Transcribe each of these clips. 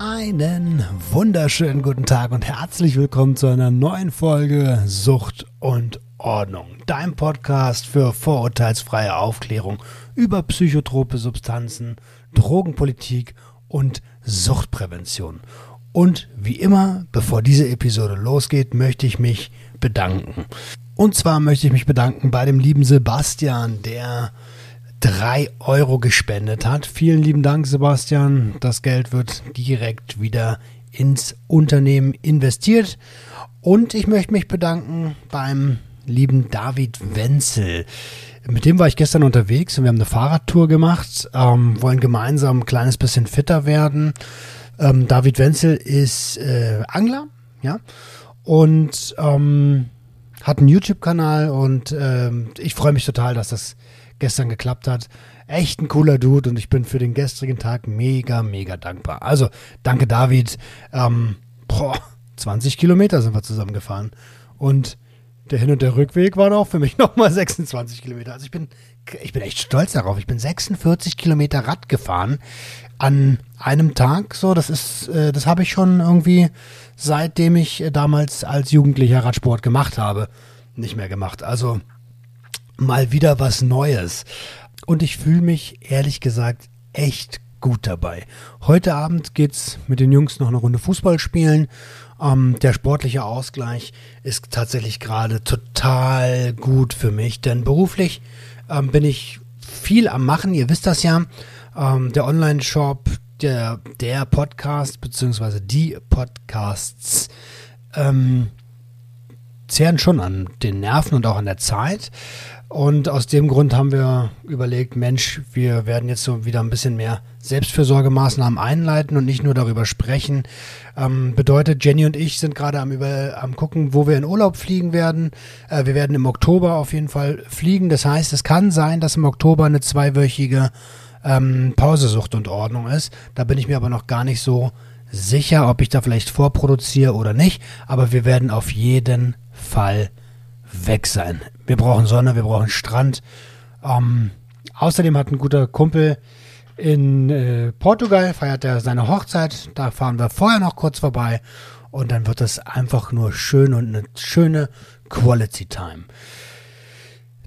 Einen wunderschönen guten Tag und herzlich willkommen zu einer neuen Folge Sucht und Ordnung. Dein Podcast für vorurteilsfreie Aufklärung über psychotrope Substanzen, Drogenpolitik und Suchtprävention. Und wie immer, bevor diese Episode losgeht, möchte ich mich bedanken. Und zwar möchte ich mich bedanken bei dem lieben Sebastian, der drei Euro gespendet hat. Vielen lieben Dank, Sebastian. Das Geld wird direkt wieder ins Unternehmen investiert. Und ich möchte mich bedanken beim lieben David Wenzel. Mit dem war ich gestern unterwegs und wir haben eine Fahrradtour gemacht, ähm, wollen gemeinsam ein kleines bisschen fitter werden. Ähm, David Wenzel ist äh, Angler, ja, und ähm, hat einen YouTube-Kanal und ähm, ich freue mich total, dass das gestern geklappt hat. Echt ein cooler Dude und ich bin für den gestrigen Tag mega, mega dankbar. Also, danke David. Ähm, boah, 20 Kilometer sind wir zusammengefahren. Und der Hin- und der Rückweg waren auch für mich nochmal 26 Kilometer. Also ich bin, ich bin echt stolz darauf. Ich bin 46 Kilometer Rad gefahren an einem Tag. So, das ist, äh, das habe ich schon irgendwie, seitdem ich äh, damals als Jugendlicher Radsport gemacht habe, nicht mehr gemacht. Also mal wieder was Neues. Und ich fühle mich ehrlich gesagt echt gut dabei. Heute Abend geht's mit den Jungs noch eine Runde Fußball spielen. Ähm, der sportliche Ausgleich ist tatsächlich gerade total gut für mich, denn beruflich ähm, bin ich viel am Machen. Ihr wisst das ja. Ähm, der Online-Shop, der, der Podcast beziehungsweise die Podcasts ähm, zehren schon an den Nerven und auch an der Zeit. Und aus dem Grund haben wir überlegt, Mensch, wir werden jetzt so wieder ein bisschen mehr Selbstfürsorgemaßnahmen einleiten und nicht nur darüber sprechen. Ähm, bedeutet, Jenny und ich sind gerade am, am gucken, wo wir in Urlaub fliegen werden. Äh, wir werden im Oktober auf jeden Fall fliegen. Das heißt, es kann sein, dass im Oktober eine zweiwöchige ähm, Pausesucht und Ordnung ist. Da bin ich mir aber noch gar nicht so sicher, ob ich da vielleicht vorproduziere oder nicht. Aber wir werden auf jeden Fall weg sein. Wir brauchen Sonne, wir brauchen Strand. Ähm, außerdem hat ein guter Kumpel in äh, Portugal, feiert er seine Hochzeit. Da fahren wir vorher noch kurz vorbei. Und dann wird es einfach nur schön und eine schöne Quality Time.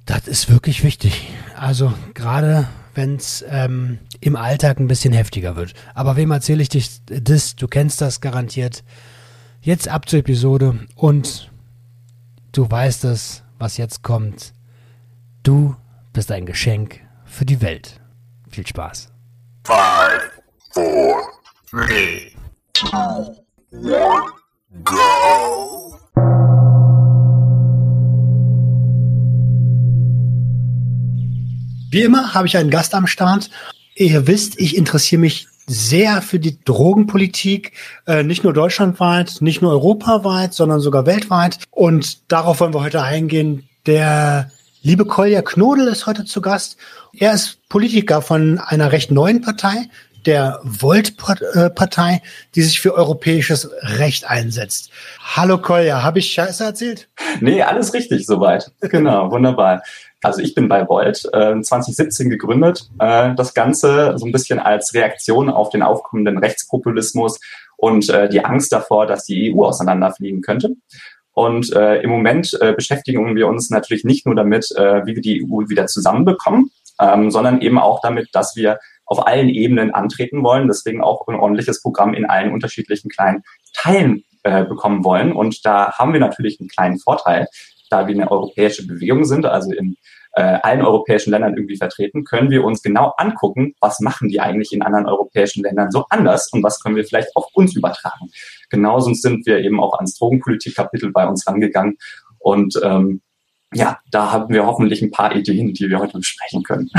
Das ist wirklich wichtig. Also gerade wenn es ähm, im Alltag ein bisschen heftiger wird. Aber wem erzähle ich dich das? Du kennst das garantiert. Jetzt ab zur Episode und Du weißt es, was jetzt kommt. Du bist ein Geschenk für die Welt. Viel Spaß. Five, four, three, two, one, go! Wie immer habe ich einen Gast am Start. Ihr wisst, ich interessiere mich sehr für die Drogenpolitik, äh, nicht nur deutschlandweit, nicht nur europaweit, sondern sogar weltweit. Und darauf wollen wir heute eingehen. Der liebe Kolja Knodel ist heute zu Gast. Er ist Politiker von einer recht neuen Partei, der Volt-Partei, die sich für europäisches Recht einsetzt. Hallo Kolja, habe ich Scheiße erzählt? Nee, alles richtig soweit. Genau, wunderbar. Also ich bin bei Volt äh, 2017 gegründet. Äh, das Ganze so ein bisschen als Reaktion auf den aufkommenden Rechtspopulismus und äh, die Angst davor, dass die EU auseinanderfliegen könnte. Und äh, im Moment äh, beschäftigen wir uns natürlich nicht nur damit, äh, wie wir die EU wieder zusammenbekommen, ähm, sondern eben auch damit, dass wir auf allen Ebenen antreten wollen. Deswegen auch ein ordentliches Programm in allen unterschiedlichen kleinen Teilen äh, bekommen wollen. Und da haben wir natürlich einen kleinen Vorteil, da wir eine europäische Bewegung sind, also in äh, allen europäischen Ländern irgendwie vertreten, können wir uns genau angucken, was machen die eigentlich in anderen europäischen Ländern so anders und was können wir vielleicht auf uns übertragen. Genauso sind wir eben auch ans Drogenpolitik-Kapitel bei uns rangegangen und ähm, ja, da haben wir hoffentlich ein paar Ideen, die wir heute besprechen können.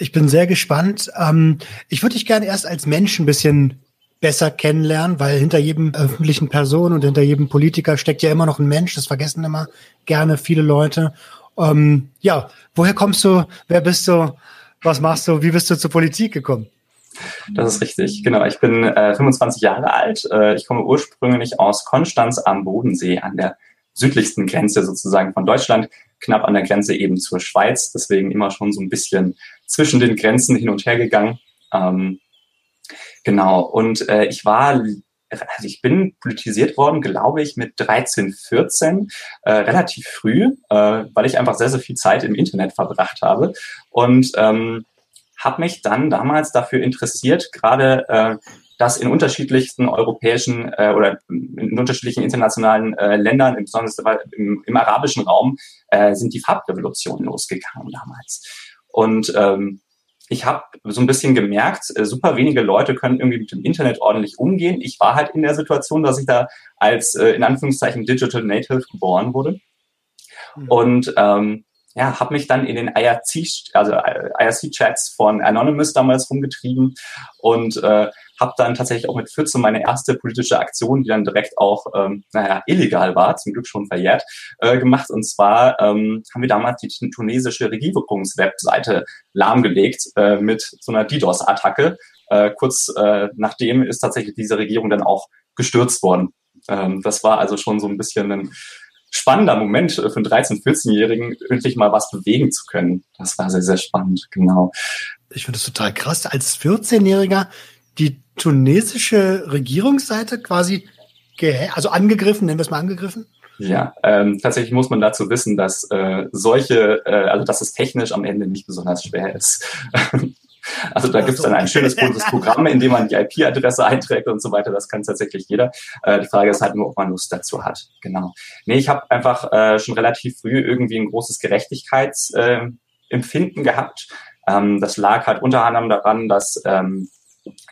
Ich bin sehr gespannt. Ähm, ich würde dich gerne erst als Mensch ein bisschen besser kennenlernen, weil hinter jedem öffentlichen Person und hinter jedem Politiker steckt ja immer noch ein Mensch. Das vergessen immer gerne viele Leute. Ähm, ja, woher kommst du? Wer bist du? Was machst du? Wie bist du zur Politik gekommen? Das ist richtig, genau. Ich bin äh, 25 Jahre alt. Äh, ich komme ursprünglich aus Konstanz am Bodensee, an der südlichsten Grenze sozusagen von Deutschland, knapp an der Grenze eben zur Schweiz. Deswegen immer schon so ein bisschen zwischen den Grenzen hin und her gegangen. Ähm, genau. Und äh, ich war also ich bin politisiert worden, glaube ich, mit 13, 14, äh, relativ früh, äh, weil ich einfach sehr, sehr viel Zeit im Internet verbracht habe. Und ähm, habe mich dann damals dafür interessiert, gerade äh, dass in unterschiedlichsten europäischen äh, oder in unterschiedlichen internationalen äh, Ländern, besonders im, im arabischen Raum, äh, sind die Farbrevolutionen losgegangen damals. Und ähm, ich habe so ein bisschen gemerkt, äh, super wenige Leute können irgendwie mit dem Internet ordentlich umgehen. Ich war halt in der Situation, dass ich da als äh, in Anführungszeichen Digital Native geboren wurde. Mhm. Und ähm, ja, habe mich dann in den IRC, also IRC-Chats von Anonymous damals rumgetrieben und äh, habe dann tatsächlich auch mit 14 meine erste politische Aktion, die dann direkt auch, ähm, naja, illegal war, zum Glück schon verjährt, äh, gemacht. Und zwar ähm, haben wir damals die tunesische Regierungswebseite lahmgelegt äh, mit so einer DDoS-Attacke. Äh, kurz äh, nachdem ist tatsächlich diese Regierung dann auch gestürzt worden. Ähm, das war also schon so ein bisschen ein spannender Moment für einen 13-, 14-Jährigen, endlich mal was bewegen zu können. Das war sehr, sehr spannend, genau. Ich finde das total krass. Als 14-Jähriger die tunesische Regierungsseite quasi also angegriffen, nennen wir es mal angegriffen? Ja, ähm, tatsächlich muss man dazu wissen, dass äh, solche, äh, also dass es technisch am Ende nicht besonders schwer ist. also da gibt es dann ein schönes buntes Programm, in dem man die IP-Adresse einträgt und so weiter. Das kann tatsächlich jeder. Äh, die Frage ist halt nur, ob man Lust dazu hat. Genau. Nee, ich habe einfach äh, schon relativ früh irgendwie ein großes Gerechtigkeitsempfinden äh, gehabt. Ähm, das lag halt unter anderem daran, dass ähm,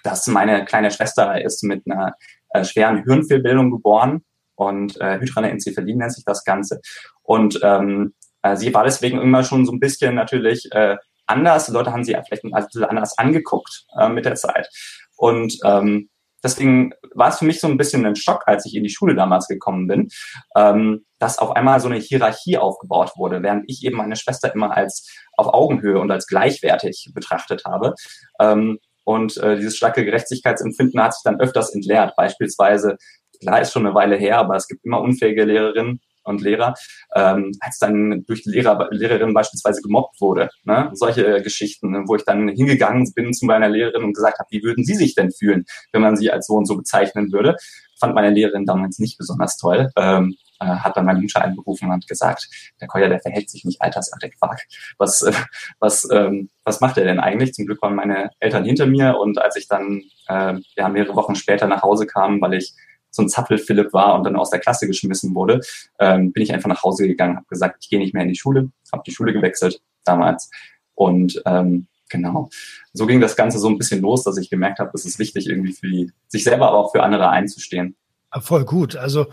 dass meine kleine Schwester ist mit einer äh, schweren Hirnfehlbildung geboren und äh, Hydranencephalie nennt sich das Ganze. Und ähm, äh, sie war deswegen immer schon so ein bisschen natürlich äh, anders. Die Leute haben sie vielleicht also anders angeguckt äh, mit der Zeit. Und ähm, deswegen war es für mich so ein bisschen ein Schock, als ich in die Schule damals gekommen bin, ähm, dass auf einmal so eine Hierarchie aufgebaut wurde, während ich eben meine Schwester immer als auf Augenhöhe und als gleichwertig betrachtet habe. Ähm, und äh, dieses starke Gerechtigkeitsempfinden hat sich dann öfters entleert. Beispielsweise, klar ist schon eine Weile her, aber es gibt immer unfähige Lehrerinnen und Lehrer, ähm, als dann durch die Lehrer, Lehrerin beispielsweise gemobbt wurde. Ne? Solche Geschichten, wo ich dann hingegangen bin zu meiner Lehrerin und gesagt habe, wie würden Sie sich denn fühlen, wenn man Sie als so und so bezeichnen würde? Fand meine Lehrerin damals nicht besonders toll. Ähm, äh, hat dann mein Mutter angerufen und gesagt, der Koya, der verhält sich nicht altersadäquat. Was, äh, was, ähm, was macht er denn eigentlich? Zum Glück waren meine Eltern hinter mir und als ich dann äh, ja, mehrere Wochen später nach Hause kam, weil ich so ein Zappel-Philipp war und dann aus der Klasse geschmissen wurde, ähm, bin ich einfach nach Hause gegangen, habe gesagt, ich gehe nicht mehr in die Schule, habe die Schule gewechselt damals und ähm, genau. So ging das Ganze so ein bisschen los, dass ich gemerkt habe, es ist wichtig, irgendwie für die, sich selber, aber auch für andere einzustehen. Voll gut. Also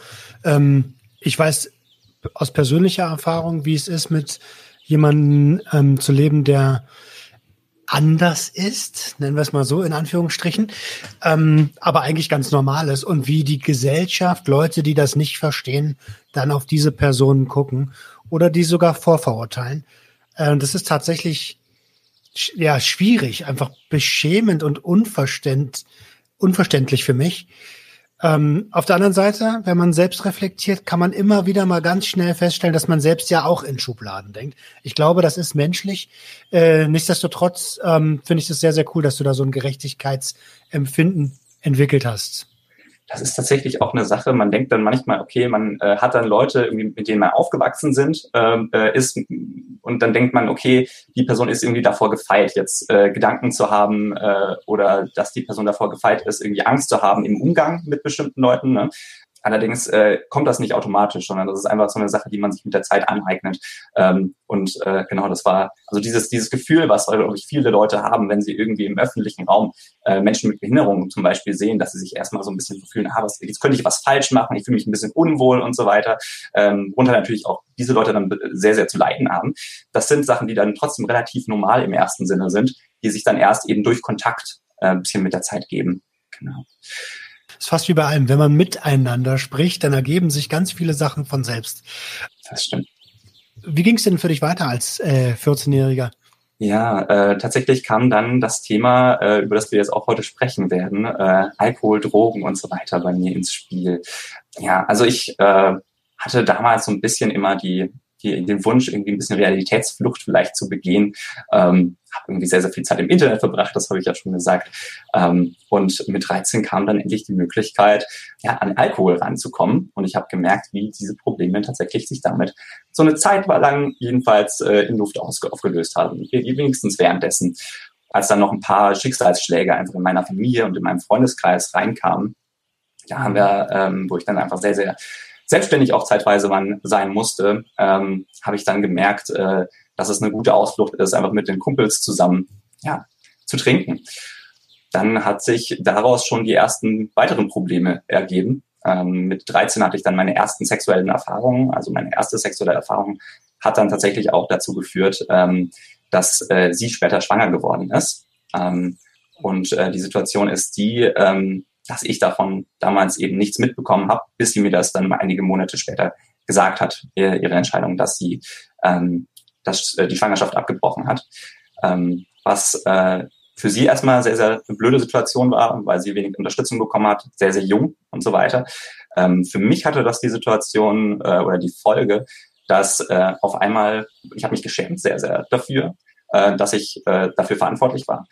ähm, ich weiß aus persönlicher Erfahrung, wie es ist, mit jemandem ähm, zu leben, der anders ist, nennen wir es mal so in Anführungsstrichen, ähm, aber eigentlich ganz normal ist und wie die Gesellschaft, Leute, die das nicht verstehen, dann auf diese Personen gucken oder die sogar vorverurteilen. Äh, das ist tatsächlich ja schwierig, einfach beschämend und unverständ, unverständlich für mich. Ähm, auf der anderen Seite, wenn man selbst reflektiert, kann man immer wieder mal ganz schnell feststellen, dass man selbst ja auch in Schubladen denkt. Ich glaube, das ist menschlich. Äh, nichtsdestotrotz ähm, finde ich es sehr, sehr cool, dass du da so ein Gerechtigkeitsempfinden entwickelt hast das ist tatsächlich auch eine Sache. Man denkt dann manchmal, okay, man äh, hat dann Leute, mit denen man aufgewachsen sind, ähm, äh, ist und dann denkt man, okay, die Person ist irgendwie davor gefeit, jetzt äh, Gedanken zu haben äh, oder dass die Person davor gefeit ist, irgendwie Angst zu haben im Umgang mit bestimmten Leuten. Ne? Allerdings äh, kommt das nicht automatisch, sondern das ist einfach so eine Sache, die man sich mit der Zeit aneignet. Ähm, und äh, genau, das war also dieses dieses Gefühl, was glaube ich viele Leute haben, wenn sie irgendwie im öffentlichen Raum äh, Menschen mit Behinderungen zum Beispiel sehen, dass sie sich erstmal so ein bisschen so fühlen, ah, was, jetzt könnte ich was falsch machen, ich fühle mich ein bisschen unwohl und so weiter. Ähm, und natürlich auch diese Leute dann sehr sehr zu leiden haben. Das sind Sachen, die dann trotzdem relativ normal im ersten Sinne sind, die sich dann erst eben durch Kontakt äh, ein bisschen mit der Zeit geben. Genau ist fast wie bei allem. Wenn man miteinander spricht, dann ergeben sich ganz viele Sachen von selbst. Das stimmt. wie ging es denn für dich weiter als äh, 14-Jähriger? Ja, äh, tatsächlich kam dann das Thema, äh, über das wir jetzt auch heute sprechen werden, äh, Alkohol, Drogen und so weiter bei mir ins Spiel. Ja, also ich äh, hatte damals so ein bisschen immer die die, den Wunsch, irgendwie ein bisschen Realitätsflucht vielleicht zu begehen. Ähm, habe irgendwie sehr, sehr viel Zeit im Internet verbracht, das habe ich ja schon gesagt. Ähm, und mit 13 kam dann endlich die Möglichkeit, ja, an Alkohol ranzukommen. Und ich habe gemerkt, wie diese Probleme tatsächlich sich damit so eine Zeit lang jedenfalls äh, in Luft aufgelöst haben. Wenigstens währenddessen. Als dann noch ein paar Schicksalsschläge einfach in meiner Familie und in meinem Freundeskreis reinkamen, da haben wir, ähm, wo ich dann einfach sehr, sehr selbstständig auch zeitweise man sein musste, ähm, habe ich dann gemerkt, äh, dass es eine gute Ausflucht ist, einfach mit den Kumpels zusammen ja, zu trinken. Dann hat sich daraus schon die ersten weiteren Probleme ergeben. Ähm, mit 13 hatte ich dann meine ersten sexuellen Erfahrungen. Also meine erste sexuelle Erfahrung hat dann tatsächlich auch dazu geführt, ähm, dass äh, sie später schwanger geworden ist. Ähm, und äh, die Situation ist die, ähm, dass ich davon damals eben nichts mitbekommen habe, bis sie mir das dann einige Monate später gesagt hat, ihre Entscheidung, dass sie ähm, dass, äh, die Schwangerschaft abgebrochen hat. Ähm, was äh, für sie erstmal sehr, sehr eine blöde Situation war, weil sie wenig Unterstützung bekommen hat, sehr, sehr jung und so weiter. Ähm, für mich hatte das die Situation äh, oder die Folge, dass äh, auf einmal, ich habe mich geschämt sehr, sehr dafür, äh, dass ich äh, dafür verantwortlich war.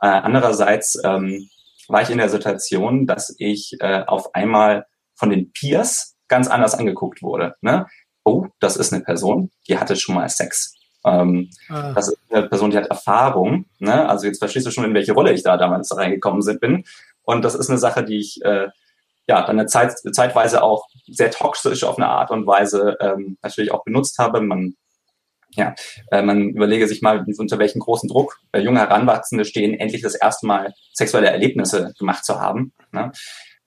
Äh, andererseits ähm, war ich in der Situation, dass ich äh, auf einmal von den Peers ganz anders angeguckt wurde. Ne? Oh, das ist eine Person, die hatte schon mal Sex. Ähm, ah. Das ist eine Person, die hat Erfahrung. Ne? Also jetzt verstehst du schon, in welche Rolle ich da damals reingekommen bin. Und das ist eine Sache, die ich äh, ja dann eine Zeit, zeitweise auch sehr toxisch auf eine Art und Weise ähm, natürlich auch benutzt habe. Man ja, äh, man überlege sich mal, unter welchem großen Druck äh, junge Heranwachsende stehen, endlich das erste Mal sexuelle Erlebnisse gemacht zu haben. Ne?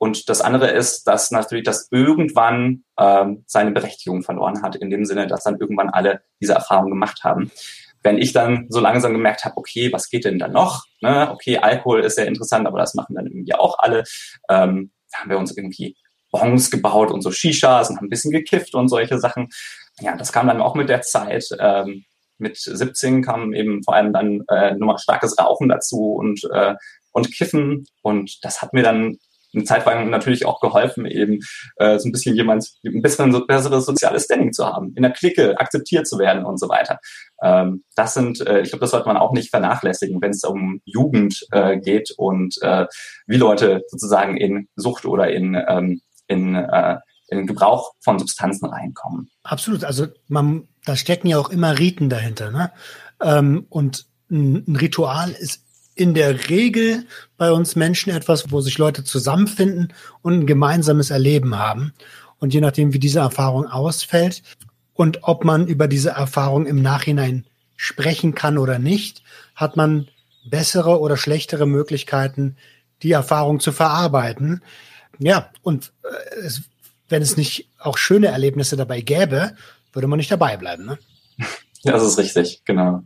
Und das andere ist, dass natürlich das irgendwann ähm, seine Berechtigung verloren hat, in dem Sinne, dass dann irgendwann alle diese Erfahrungen gemacht haben. Wenn ich dann so langsam gemerkt habe, okay, was geht denn da noch? Ne? Okay, Alkohol ist sehr interessant, aber das machen dann irgendwie auch alle. Ähm, da haben wir uns irgendwie Bongs gebaut und so Shishas und haben ein bisschen gekifft und solche Sachen ja, das kam dann auch mit der Zeit. Ähm, mit 17 kam eben vor allem dann äh, nochmal starkes Rauchen dazu und, äh, und Kiffen. Und das hat mir dann eine Zeit lang natürlich auch geholfen, eben äh, so ein bisschen jemand, ein bisschen so besseres soziales Standing zu haben, in der Clique akzeptiert zu werden und so weiter. Ähm, das sind, äh, ich glaube, das sollte man auch nicht vernachlässigen, wenn es um Jugend äh, geht und äh, wie Leute sozusagen in Sucht oder in, ähm, in äh, in Gebrauch von Substanzen reinkommen. Absolut. Also man, da stecken ja auch immer Riten dahinter. Ne? Ähm, und ein, ein Ritual ist in der Regel bei uns Menschen etwas, wo sich Leute zusammenfinden und ein gemeinsames Erleben haben. Und je nachdem, wie diese Erfahrung ausfällt und ob man über diese Erfahrung im Nachhinein sprechen kann oder nicht, hat man bessere oder schlechtere Möglichkeiten, die Erfahrung zu verarbeiten. Ja, und äh, es wenn es nicht auch schöne Erlebnisse dabei gäbe, würde man nicht dabei bleiben. Ne? Das ist richtig, genau.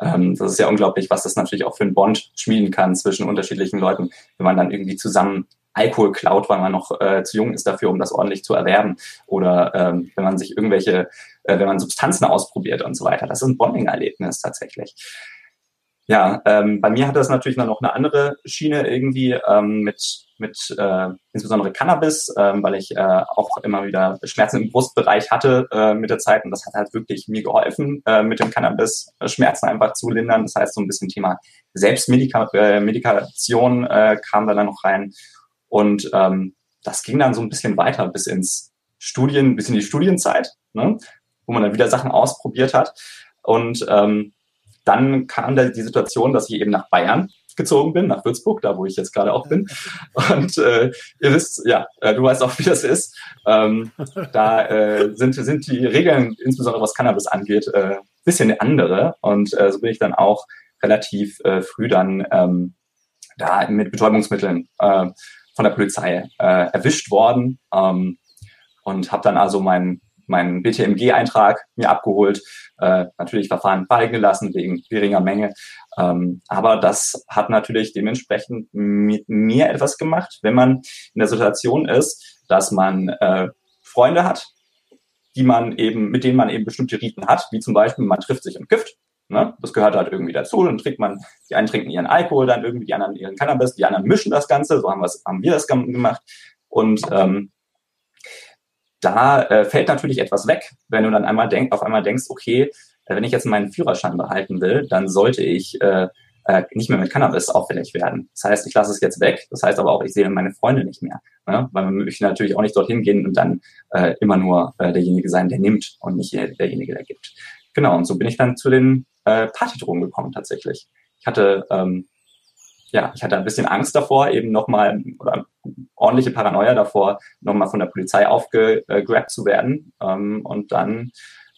Ähm, das ist ja unglaublich, was das natürlich auch für einen Bond schmieden kann zwischen unterschiedlichen Leuten, wenn man dann irgendwie zusammen Alkohol klaut, weil man noch äh, zu jung ist dafür, um das ordentlich zu erwerben. Oder ähm, wenn man sich irgendwelche, äh, wenn man Substanzen ausprobiert und so weiter. Das ist ein Bonding-Erlebnis tatsächlich. Ja, ähm, bei mir hat das natürlich noch eine andere Schiene irgendwie ähm, mit mit äh, insbesondere Cannabis, ähm, weil ich äh, auch immer wieder Schmerzen im Brustbereich hatte äh, mit der Zeit und das hat halt wirklich mir geholfen, äh, mit dem Cannabis äh, Schmerzen einfach zu lindern. Das heißt, so ein bisschen Thema Selbstmedikation äh, kam da dann noch rein und ähm, das ging dann so ein bisschen weiter bis ins Studien, bis in die Studienzeit, ne? wo man dann wieder Sachen ausprobiert hat und ähm, dann kam da die Situation, dass ich eben nach Bayern gezogen bin, nach Würzburg, da wo ich jetzt gerade auch bin. Und äh, ihr wisst, ja, äh, du weißt auch, wie das ist. Ähm, da äh, sind, sind die Regeln, insbesondere was Cannabis angeht, äh, bisschen andere. Und äh, so bin ich dann auch relativ äh, früh dann ähm, da mit Betäubungsmitteln äh, von der Polizei äh, erwischt worden ähm, und habe dann also meinen meinen BTMG-Eintrag mir abgeholt, äh, natürlich Verfahren fallen gelassen wegen geringer Menge. Ähm, aber das hat natürlich dementsprechend mit mir etwas gemacht, wenn man in der Situation ist, dass man äh, Freunde hat, die man eben, mit denen man eben bestimmte Riten hat, wie zum Beispiel, man trifft sich und Gift. Ne? Das gehört halt irgendwie dazu. Dann trinkt man, die einen trinken ihren Alkohol, dann irgendwie die anderen ihren Cannabis, die anderen mischen das Ganze, so haben, haben wir das gemacht. Und ähm, da äh, fällt natürlich etwas weg, wenn du dann einmal denk, auf einmal denkst, okay, äh, wenn ich jetzt meinen Führerschein behalten will, dann sollte ich äh, äh, nicht mehr mit Cannabis auffällig werden. Das heißt, ich lasse es jetzt weg. Das heißt aber auch, ich sehe meine Freunde nicht mehr. Ne? Weil man möchte natürlich auch nicht dorthin gehen und dann äh, immer nur äh, derjenige sein, der nimmt und nicht derjenige, der gibt. Genau, und so bin ich dann zu den äh, Partydrogen gekommen tatsächlich. Ich hatte ähm, ja, ich hatte ein bisschen Angst davor, eben nochmal, oder ordentliche Paranoia davor, nochmal von der Polizei aufgegrabt zu werden. Ähm, und dann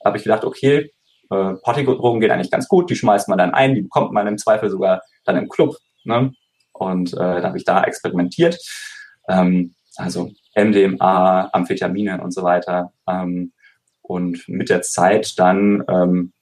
habe ich gedacht, okay, äh, Partydrogen gehen eigentlich ganz gut, die schmeißt man dann ein, die bekommt man im Zweifel sogar dann im Club. Ne? Und äh, da habe ich da experimentiert. Ähm, also MDMA, Amphetamine und so weiter. Ähm, und mit der Zeit dann ähm,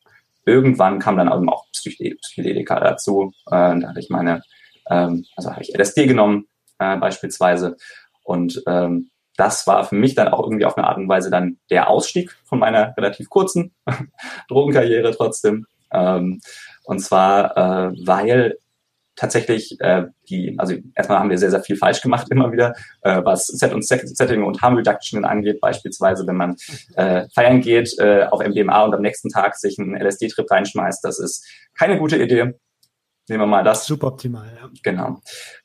irgendwann kam dann auch Psychedelika dazu. Äh, da hatte ich meine ähm, also habe ich LSD genommen äh, beispielsweise. Und ähm, das war für mich dann auch irgendwie auf eine Art und Weise dann der Ausstieg von meiner relativ kurzen Drogenkarriere trotzdem. Ähm, und zwar, äh, weil tatsächlich äh, die, also erstmal haben wir sehr, sehr viel falsch gemacht immer wieder, äh, was Set und Setting und Harm Reduction angeht. Beispielsweise, wenn man äh, feiern geht äh, auf MDMA und am nächsten Tag sich einen LSD-Trip reinschmeißt, das ist keine gute Idee. Nehmen wir mal das. Super optimal, ja. Genau.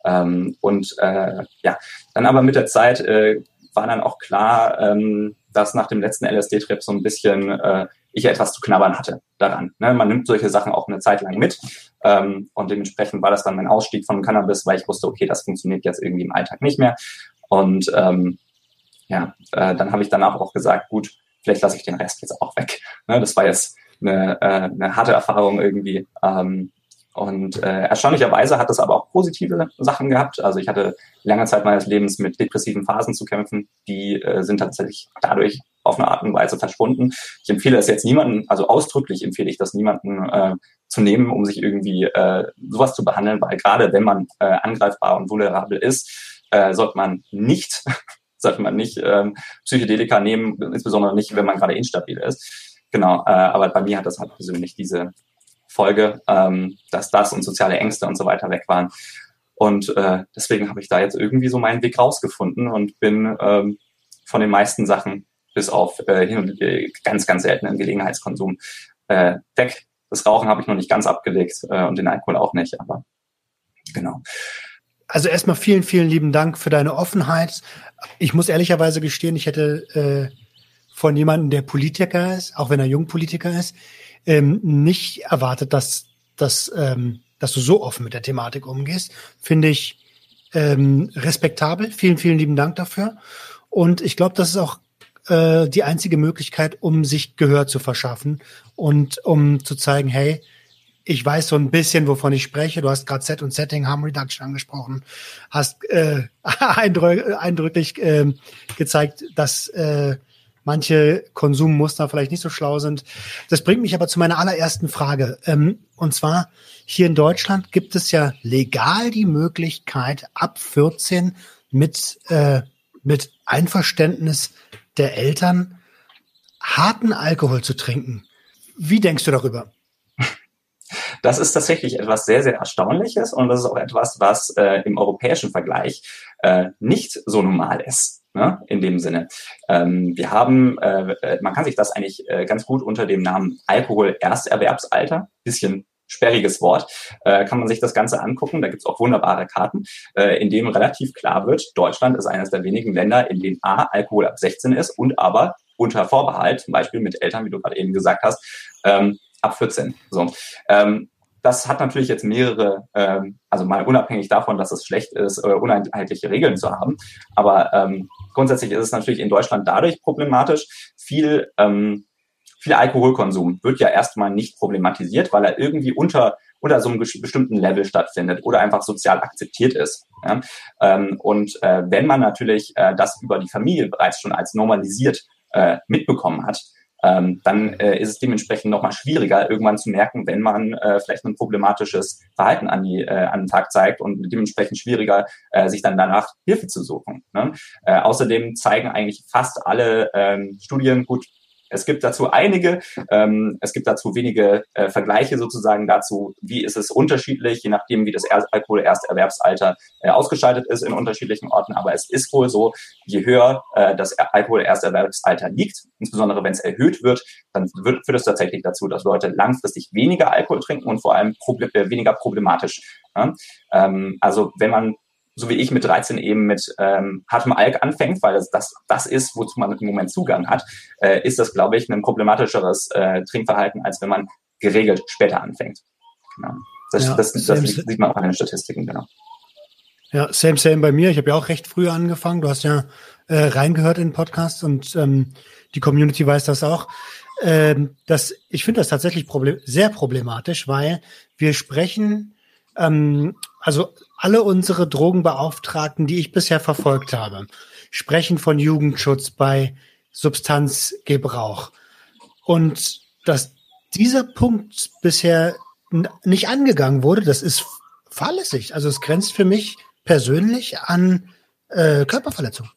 Ähm, und äh, ja, dann aber mit der Zeit äh, war dann auch klar, ähm, dass nach dem letzten LSD-Trip so ein bisschen äh, ich etwas zu knabbern hatte daran. Ne? Man nimmt solche Sachen auch eine Zeit lang mit ähm, und dementsprechend war das dann mein Ausstieg von Cannabis, weil ich wusste, okay, das funktioniert jetzt irgendwie im Alltag nicht mehr. Und ähm, ja, äh, dann habe ich danach auch gesagt, gut, vielleicht lasse ich den Rest jetzt auch weg. Ne? Das war jetzt eine, äh, eine harte Erfahrung irgendwie. Ähm, und äh, erstaunlicherweise hat es aber auch positive Sachen gehabt. Also ich hatte lange Zeit meines Lebens mit depressiven Phasen zu kämpfen. Die äh, sind tatsächlich dadurch auf eine Art und Weise verschwunden. Ich empfehle es jetzt niemanden, also ausdrücklich empfehle ich das niemanden äh, zu nehmen, um sich irgendwie äh, sowas zu behandeln, weil gerade wenn man äh, angreifbar und vulnerabel ist, äh, sollte man nicht, sollte man nicht ähm, Psychedelika nehmen, insbesondere nicht, wenn man gerade instabil ist. Genau, äh, aber bei mir hat das halt persönlich diese Folge, ähm, dass das und soziale Ängste und so weiter weg waren. Und äh, deswegen habe ich da jetzt irgendwie so meinen Weg rausgefunden und bin ähm, von den meisten Sachen bis auf äh, hin und äh, ganz, ganz seltenen Gelegenheitskonsum äh, weg. Das Rauchen habe ich noch nicht ganz abgelegt äh, und den Alkohol auch nicht, aber genau. Also erstmal vielen, vielen lieben Dank für deine Offenheit. Ich muss ehrlicherweise gestehen, ich hätte äh, von jemandem, der Politiker ist, auch wenn er Jungpolitiker ist, ähm, nicht erwartet, dass, dass, ähm, dass du so offen mit der Thematik umgehst. Finde ich ähm, respektabel. Vielen, vielen lieben Dank dafür. Und ich glaube, das ist auch äh, die einzige Möglichkeit, um sich Gehör zu verschaffen und um zu zeigen, hey, ich weiß so ein bisschen, wovon ich spreche. Du hast gerade Set und Setting, Harm Reduction angesprochen, hast äh, eindrücklich äh, gezeigt, dass äh, manche Konsummuster vielleicht nicht so schlau sind. Das bringt mich aber zu meiner allerersten Frage. Ähm, und zwar, hier in Deutschland gibt es ja legal die Möglichkeit, ab 14 mit, äh, mit Einverständnis der Eltern harten Alkohol zu trinken. Wie denkst du darüber? Das ist tatsächlich etwas sehr, sehr Erstaunliches und das ist auch etwas, was äh, im europäischen Vergleich äh, nicht so normal ist ne, in dem Sinne. Ähm, wir haben, äh, äh, man kann sich das eigentlich äh, ganz gut unter dem Namen Alkohol Ersterwerbsalter, bisschen sperriges Wort, äh, kann man sich das Ganze angucken. Da gibt's auch wunderbare Karten, äh, in dem relativ klar wird, Deutschland ist eines der wenigen Länder, in denen A, Alkohol ab 16 ist und aber unter Vorbehalt, zum Beispiel mit Eltern, wie du gerade eben gesagt hast, ähm, ab 14. So. Ähm, das hat natürlich jetzt mehrere, ähm, also mal unabhängig davon, dass es schlecht ist, äh, uneinheitliche Regeln zu haben. Aber ähm, grundsätzlich ist es natürlich in Deutschland dadurch problematisch. Viel, ähm, viel Alkoholkonsum wird ja erstmal nicht problematisiert, weil er irgendwie unter unter so einem bestimmten Level stattfindet oder einfach sozial akzeptiert ist. Ja? Ähm, und äh, wenn man natürlich äh, das über die Familie bereits schon als normalisiert äh, mitbekommen hat, ähm, dann äh, ist es dementsprechend nochmal schwieriger, irgendwann zu merken, wenn man äh, vielleicht ein problematisches Verhalten an, die, äh, an den Tag zeigt und dementsprechend schwieriger, äh, sich dann danach Hilfe zu suchen. Ne? Äh, außerdem zeigen eigentlich fast alle ähm, Studien, gut, Es gibt dazu einige, ähm, es gibt dazu wenige äh, Vergleiche sozusagen dazu, wie ist es unterschiedlich, je nachdem, wie das er Alkohol-Ersterwerbsalter äh, ausgeschaltet ist in unterschiedlichen Orten. Aber es ist wohl so, je höher äh, das Alkohol-Ersterwerbsalter liegt, insbesondere wenn es erhöht wird, dann wird, führt es tatsächlich dazu, dass Leute langfristig weniger Alkohol trinken und vor allem problem, äh, weniger problematisch. Ja? Ähm, also wenn man so wie ich mit 13 eben mit ähm, hartem Alk anfängt, weil das, das das ist, wozu man im Moment Zugang hat, äh, ist das, glaube ich, ein problematischeres äh, Trinkverhalten, als wenn man geregelt später anfängt. Genau. Das, ja, das, das, das sieht man auch an den Statistiken, genau. Ja, same, same bei mir. Ich habe ja auch recht früh angefangen. Du hast ja äh, reingehört in den Podcast und ähm, die Community weiß das auch. Ähm, das, ich finde das tatsächlich problem sehr problematisch, weil wir sprechen ähm, also alle unsere Drogenbeauftragten, die ich bisher verfolgt habe, sprechen von Jugendschutz bei Substanzgebrauch. Und dass dieser Punkt bisher nicht angegangen wurde, das ist fahrlässig. Also es grenzt für mich persönlich an äh, Körperverletzung.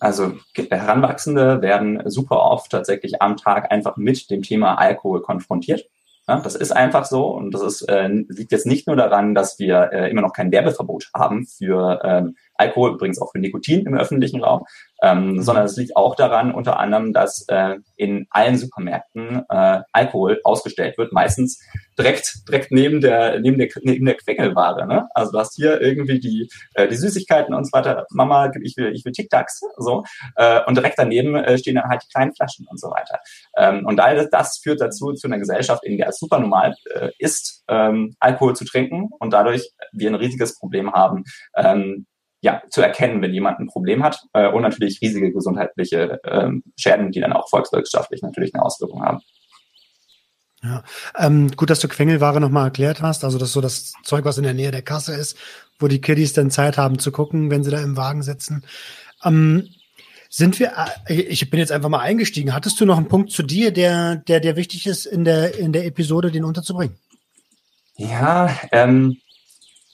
Also Heranwachsende werden super oft tatsächlich am Tag einfach mit dem Thema Alkohol konfrontiert. Ja, das ist einfach so und das ist, äh, liegt jetzt nicht nur daran, dass wir äh, immer noch kein Werbeverbot haben für ähm, Alkohol, übrigens auch für Nikotin im öffentlichen Raum, ähm, mhm. sondern es liegt auch daran, unter anderem, dass äh, in allen Supermärkten äh, Alkohol ausgestellt wird, meistens direkt direkt neben der neben der neben der Quengelware. Ne? Also du hast hier irgendwie die äh, die Süßigkeiten und so weiter. Mama, ich will ich will Tic Tacs so äh, und direkt daneben äh, stehen dann halt die kleinen Flaschen und so weiter. Ähm, und all das führt dazu zu einer Gesellschaft, in der es super normal äh, ist, ähm, Alkohol zu trinken und dadurch wir ein riesiges Problem haben, ähm, ja, zu erkennen, wenn jemand ein Problem hat äh, und natürlich riesige gesundheitliche ähm, Schäden, die dann auch volkswirtschaftlich natürlich eine Auswirkung haben. Ja, ähm, gut, dass du Quengelware nochmal erklärt hast. Also das ist so das Zeug, was in der Nähe der Kasse ist, wo die Kiddies dann Zeit haben zu gucken, wenn sie da im Wagen sitzen. Ähm, sind wir, äh, ich bin jetzt einfach mal eingestiegen. Hattest du noch einen Punkt zu dir, der, der, der wichtig ist, in der, in der Episode, den unterzubringen? Ja, ähm,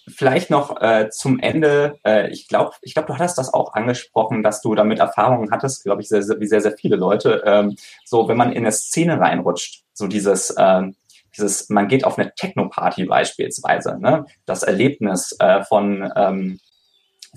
Vielleicht noch äh, zum Ende, äh, ich glaube, ich glaub, du hattest das auch angesprochen, dass du damit Erfahrungen hattest, glaube ich, sehr, sehr, wie sehr, sehr viele Leute. Ähm, so, wenn man in eine Szene reinrutscht, so dieses, ähm, dieses, man geht auf eine Techno-Party beispielsweise, ne? das Erlebnis äh, von, ähm,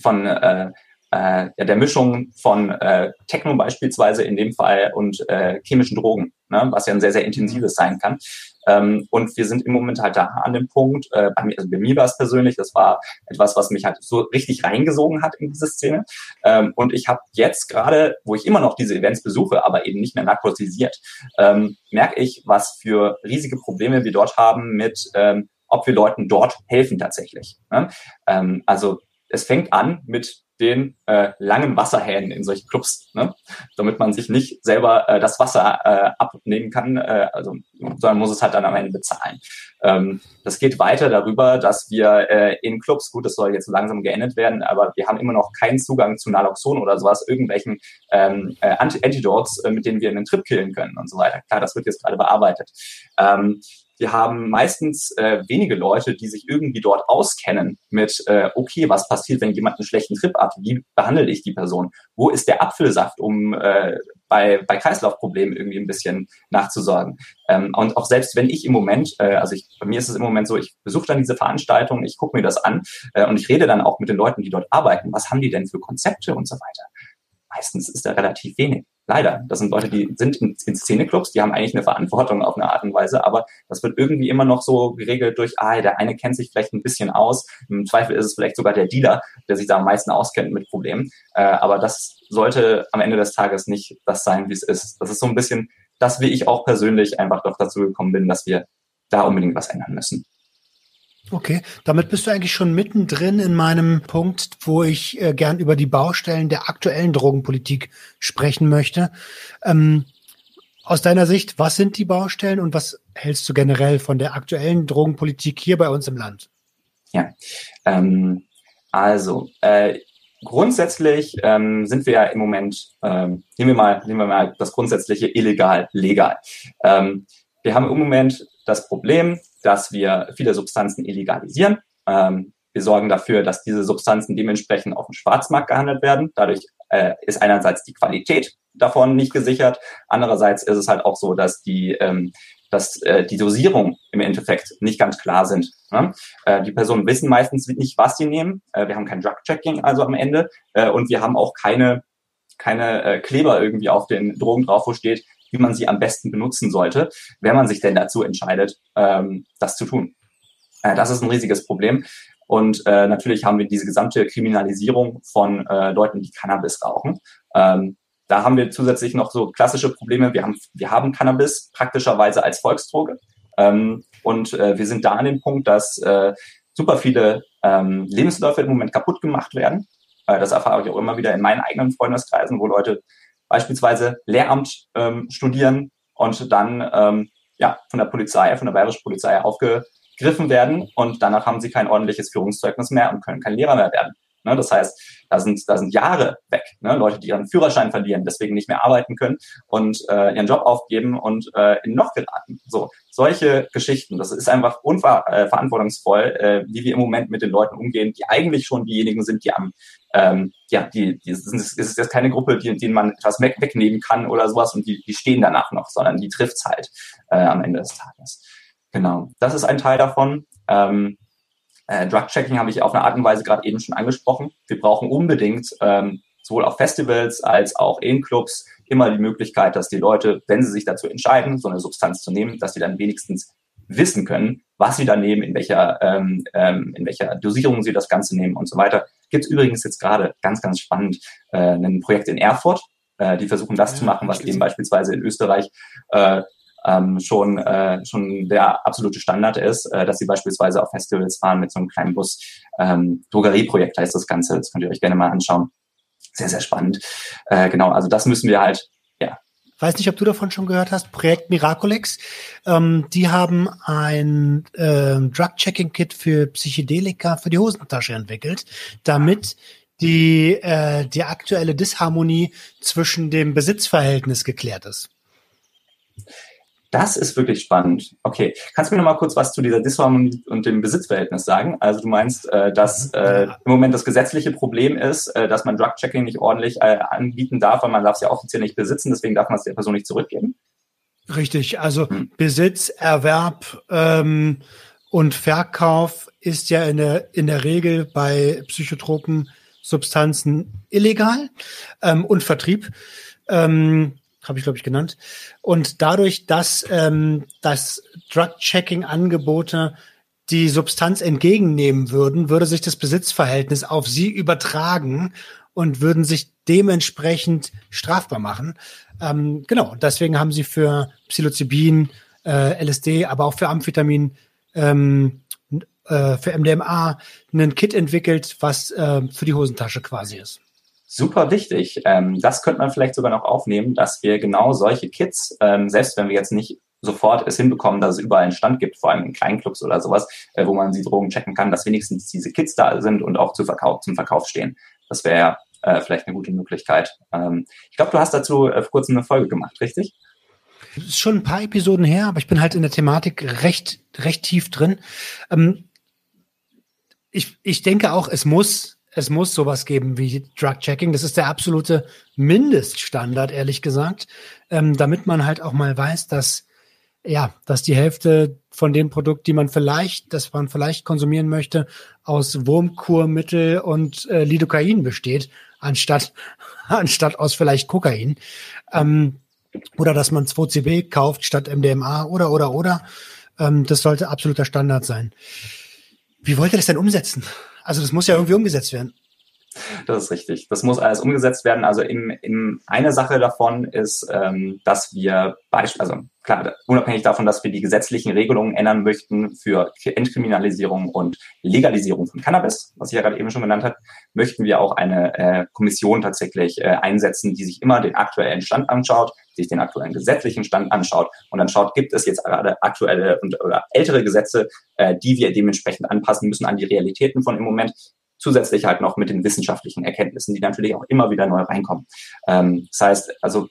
von äh, äh, der Mischung von äh, Techno beispielsweise in dem Fall und äh, chemischen Drogen, ne? was ja ein sehr, sehr intensives sein kann. Ähm, und wir sind im Moment halt da an dem Punkt, äh, bei mir, also bei mir war es persönlich, das war etwas, was mich halt so richtig reingesogen hat in diese Szene. Ähm, und ich habe jetzt gerade, wo ich immer noch diese Events besuche, aber eben nicht mehr narkotisiert, ähm, merke ich, was für riesige Probleme wir dort haben mit, ähm, ob wir Leuten dort helfen tatsächlich. Ne? Ähm, also es fängt an mit den äh, langen Wasserhähnen in solchen Clubs, ne? damit man sich nicht selber äh, das Wasser äh, abnehmen kann, äh, also, sondern muss es halt dann am Ende bezahlen. Ähm, das geht weiter darüber, dass wir äh, in Clubs, gut, das soll jetzt langsam geendet werden, aber wir haben immer noch keinen Zugang zu Naloxon oder sowas, irgendwelchen ähm, äh, Antidotes, äh, mit denen wir einen Trip killen können und so weiter. Klar, das wird jetzt gerade bearbeitet. Ähm, wir haben meistens äh, wenige Leute, die sich irgendwie dort auskennen mit, äh, okay, was passiert, wenn jemand einen schlechten Trip hat? Wie behandle ich die Person? Wo ist der Apfelsaft, um äh, bei, bei Kreislaufproblemen irgendwie ein bisschen nachzusorgen? Ähm, und auch selbst wenn ich im Moment, äh, also ich, bei mir ist es im Moment so, ich besuche dann diese Veranstaltung, ich gucke mir das an äh, und ich rede dann auch mit den Leuten, die dort arbeiten. Was haben die denn für Konzepte und so weiter? Meistens ist da relativ wenig. Leider. Das sind Leute, die sind in, in Szeneclubs, die haben eigentlich eine Verantwortung auf eine Art und Weise, aber das wird irgendwie immer noch so geregelt durch, ah, der eine kennt sich vielleicht ein bisschen aus. Im Zweifel ist es vielleicht sogar der Dealer, der sich da am meisten auskennt mit Problemen. Äh, aber das sollte am Ende des Tages nicht das sein, wie es ist. Das ist so ein bisschen das, wie ich auch persönlich einfach doch dazu gekommen bin, dass wir da unbedingt was ändern müssen. Okay, damit bist du eigentlich schon mittendrin in meinem Punkt, wo ich äh, gern über die Baustellen der aktuellen Drogenpolitik sprechen möchte. Ähm, aus deiner Sicht, was sind die Baustellen und was hältst du generell von der aktuellen Drogenpolitik hier bei uns im Land? Ja, ähm, also äh, grundsätzlich ähm, sind wir ja im Moment, ähm, nehmen wir mal, nehmen wir mal das grundsätzliche illegal, legal. Ähm, wir haben im Moment das Problem, dass wir viele Substanzen illegalisieren. Ähm, wir sorgen dafür, dass diese Substanzen dementsprechend auf dem Schwarzmarkt gehandelt werden. Dadurch äh, ist einerseits die Qualität davon nicht gesichert. Andererseits ist es halt auch so, dass die ähm, dass äh, die Dosierung im Endeffekt nicht ganz klar sind. Ne? Äh, die Personen wissen meistens nicht, was sie nehmen. Äh, wir haben kein Drug-Checking also am Ende äh, und wir haben auch keine, keine äh, Kleber irgendwie auf den Drogen drauf, wo steht, wie man sie am besten benutzen sollte, wenn man sich denn dazu entscheidet, ähm, das zu tun. Äh, das ist ein riesiges Problem. Und äh, natürlich haben wir diese gesamte Kriminalisierung von äh, Leuten, die Cannabis rauchen. Ähm, da haben wir zusätzlich noch so klassische Probleme. Wir haben, wir haben Cannabis praktischerweise als Volksdroge. Ähm, und äh, wir sind da an dem Punkt, dass äh, super viele ähm, Lebensläufe im Moment kaputt gemacht werden. Äh, das erfahre ich auch immer wieder in meinen eigenen Freundeskreisen, wo Leute beispielsweise Lehramt ähm, studieren und dann ähm, ja, von der Polizei, von der bayerischen Polizei aufgegriffen werden und danach haben sie kein ordentliches Führungszeugnis mehr und können kein Lehrer mehr werden. Ne? Das heißt, da sind, da sind Jahre weg. Ne? Leute, die ihren Führerschein verlieren, deswegen nicht mehr arbeiten können und äh, ihren Job aufgeben und äh, in noch geraten. So, solche Geschichten, das ist einfach unverantwortungsvoll, äh, wie wir im Moment mit den Leuten umgehen, die eigentlich schon diejenigen sind, die am ähm, ja, die, die sind, es ist jetzt keine Gruppe, die, denen man etwas weg, wegnehmen kann oder sowas und die, die stehen danach noch, sondern die trifft's halt äh, am Ende des Tages. Genau, das ist ein Teil davon. Ähm, äh, Drug-Checking habe ich auf eine Art und Weise gerade eben schon angesprochen. Wir brauchen unbedingt ähm, sowohl auf Festivals als auch in Clubs immer die Möglichkeit, dass die Leute, wenn sie sich dazu entscheiden, so eine Substanz zu nehmen, dass sie dann wenigstens wissen können, was sie da nehmen, in welcher, ähm, ähm, in welcher Dosierung sie das Ganze nehmen und so weiter. Gibt es übrigens jetzt gerade ganz, ganz spannend äh, ein Projekt in Erfurt, äh, die versuchen das ja, zu machen, was eben beispielsweise in Österreich äh, ähm, schon, äh, schon der absolute Standard ist, äh, dass sie beispielsweise auf Festivals fahren mit so einem kleinen Bus. Ähm, Drogerieprojekt heißt das Ganze, das könnt ihr euch gerne mal anschauen. Sehr, sehr spannend. Äh, genau, also das müssen wir halt, ja. Weiß nicht, ob du davon schon gehört hast, Projekt Miracolex. Ähm, die haben ein äh, Drug-Checking-Kit für Psychedelika für die Hosentasche entwickelt, damit die, äh, die aktuelle Disharmonie zwischen dem Besitzverhältnis geklärt ist. Das ist wirklich spannend. Okay, kannst du mir noch mal kurz was zu dieser Disharmonie und dem Besitzverhältnis sagen? Also du meinst, äh, dass äh, im Moment das gesetzliche Problem ist, äh, dass man Drug-Checking nicht ordentlich äh, anbieten darf, weil man darf es ja offiziell nicht besitzen, deswegen darf man es der Person nicht zurückgeben? Richtig, also hm. Besitz, Erwerb ähm, und Verkauf ist ja in der, in der Regel bei psychotropen Substanzen illegal ähm, und Vertrieb. Ähm, habe ich glaube ich genannt. Und dadurch, dass ähm, das Drug-Checking-Angebote die Substanz entgegennehmen würden, würde sich das Besitzverhältnis auf sie übertragen und würden sich dementsprechend strafbar machen. Ähm, genau, deswegen haben sie für Psilocybin, äh, LSD, aber auch für Amphetamin, ähm, äh, für MDMA einen Kit entwickelt, was äh, für die Hosentasche quasi ist super wichtig. Ähm, das könnte man vielleicht sogar noch aufnehmen, dass wir genau solche Kits, ähm, selbst wenn wir jetzt nicht sofort es hinbekommen, dass es überall einen Stand gibt, vor allem in Kleinclubs oder sowas, äh, wo man die Drogen checken kann, dass wenigstens diese Kits da sind und auch zu Verkauf, zum Verkauf stehen. Das wäre äh, vielleicht eine gute Möglichkeit. Ähm, ich glaube, du hast dazu äh, vor kurzem eine Folge gemacht, richtig? Das ist schon ein paar Episoden her, aber ich bin halt in der Thematik recht, recht tief drin. Ähm, ich, ich denke auch, es muss es muss sowas geben wie Drug-Checking. Das ist der absolute Mindeststandard, ehrlich gesagt, ähm, damit man halt auch mal weiß, dass ja, dass die Hälfte von dem Produkt, die man vielleicht, das man vielleicht konsumieren möchte, aus Wurmkurmittel und äh, Lidocain besteht, anstatt anstatt aus vielleicht Kokain. Ähm, oder dass man 2CB kauft statt MDMA oder oder oder. Ähm, das sollte absoluter Standard sein. Wie wollt ihr das denn umsetzen? Also das muss ja irgendwie umgesetzt werden. Das ist richtig. Das muss alles umgesetzt werden. Also im, im, eine Sache davon ist, ähm, dass wir beispielsweise, also klar, unabhängig davon, dass wir die gesetzlichen Regelungen ändern möchten für Entkriminalisierung und Legalisierung von Cannabis, was ich ja gerade eben schon genannt habe, möchten wir auch eine äh, Kommission tatsächlich äh, einsetzen, die sich immer den aktuellen Stand anschaut, sich den aktuellen gesetzlichen Stand anschaut und dann schaut, gibt es jetzt gerade aktuelle und oder ältere Gesetze, äh, die wir dementsprechend anpassen müssen an die Realitäten von im Moment zusätzlich halt noch mit den wissenschaftlichen Erkenntnissen, die natürlich auch immer wieder neu reinkommen. Ähm, das heißt, also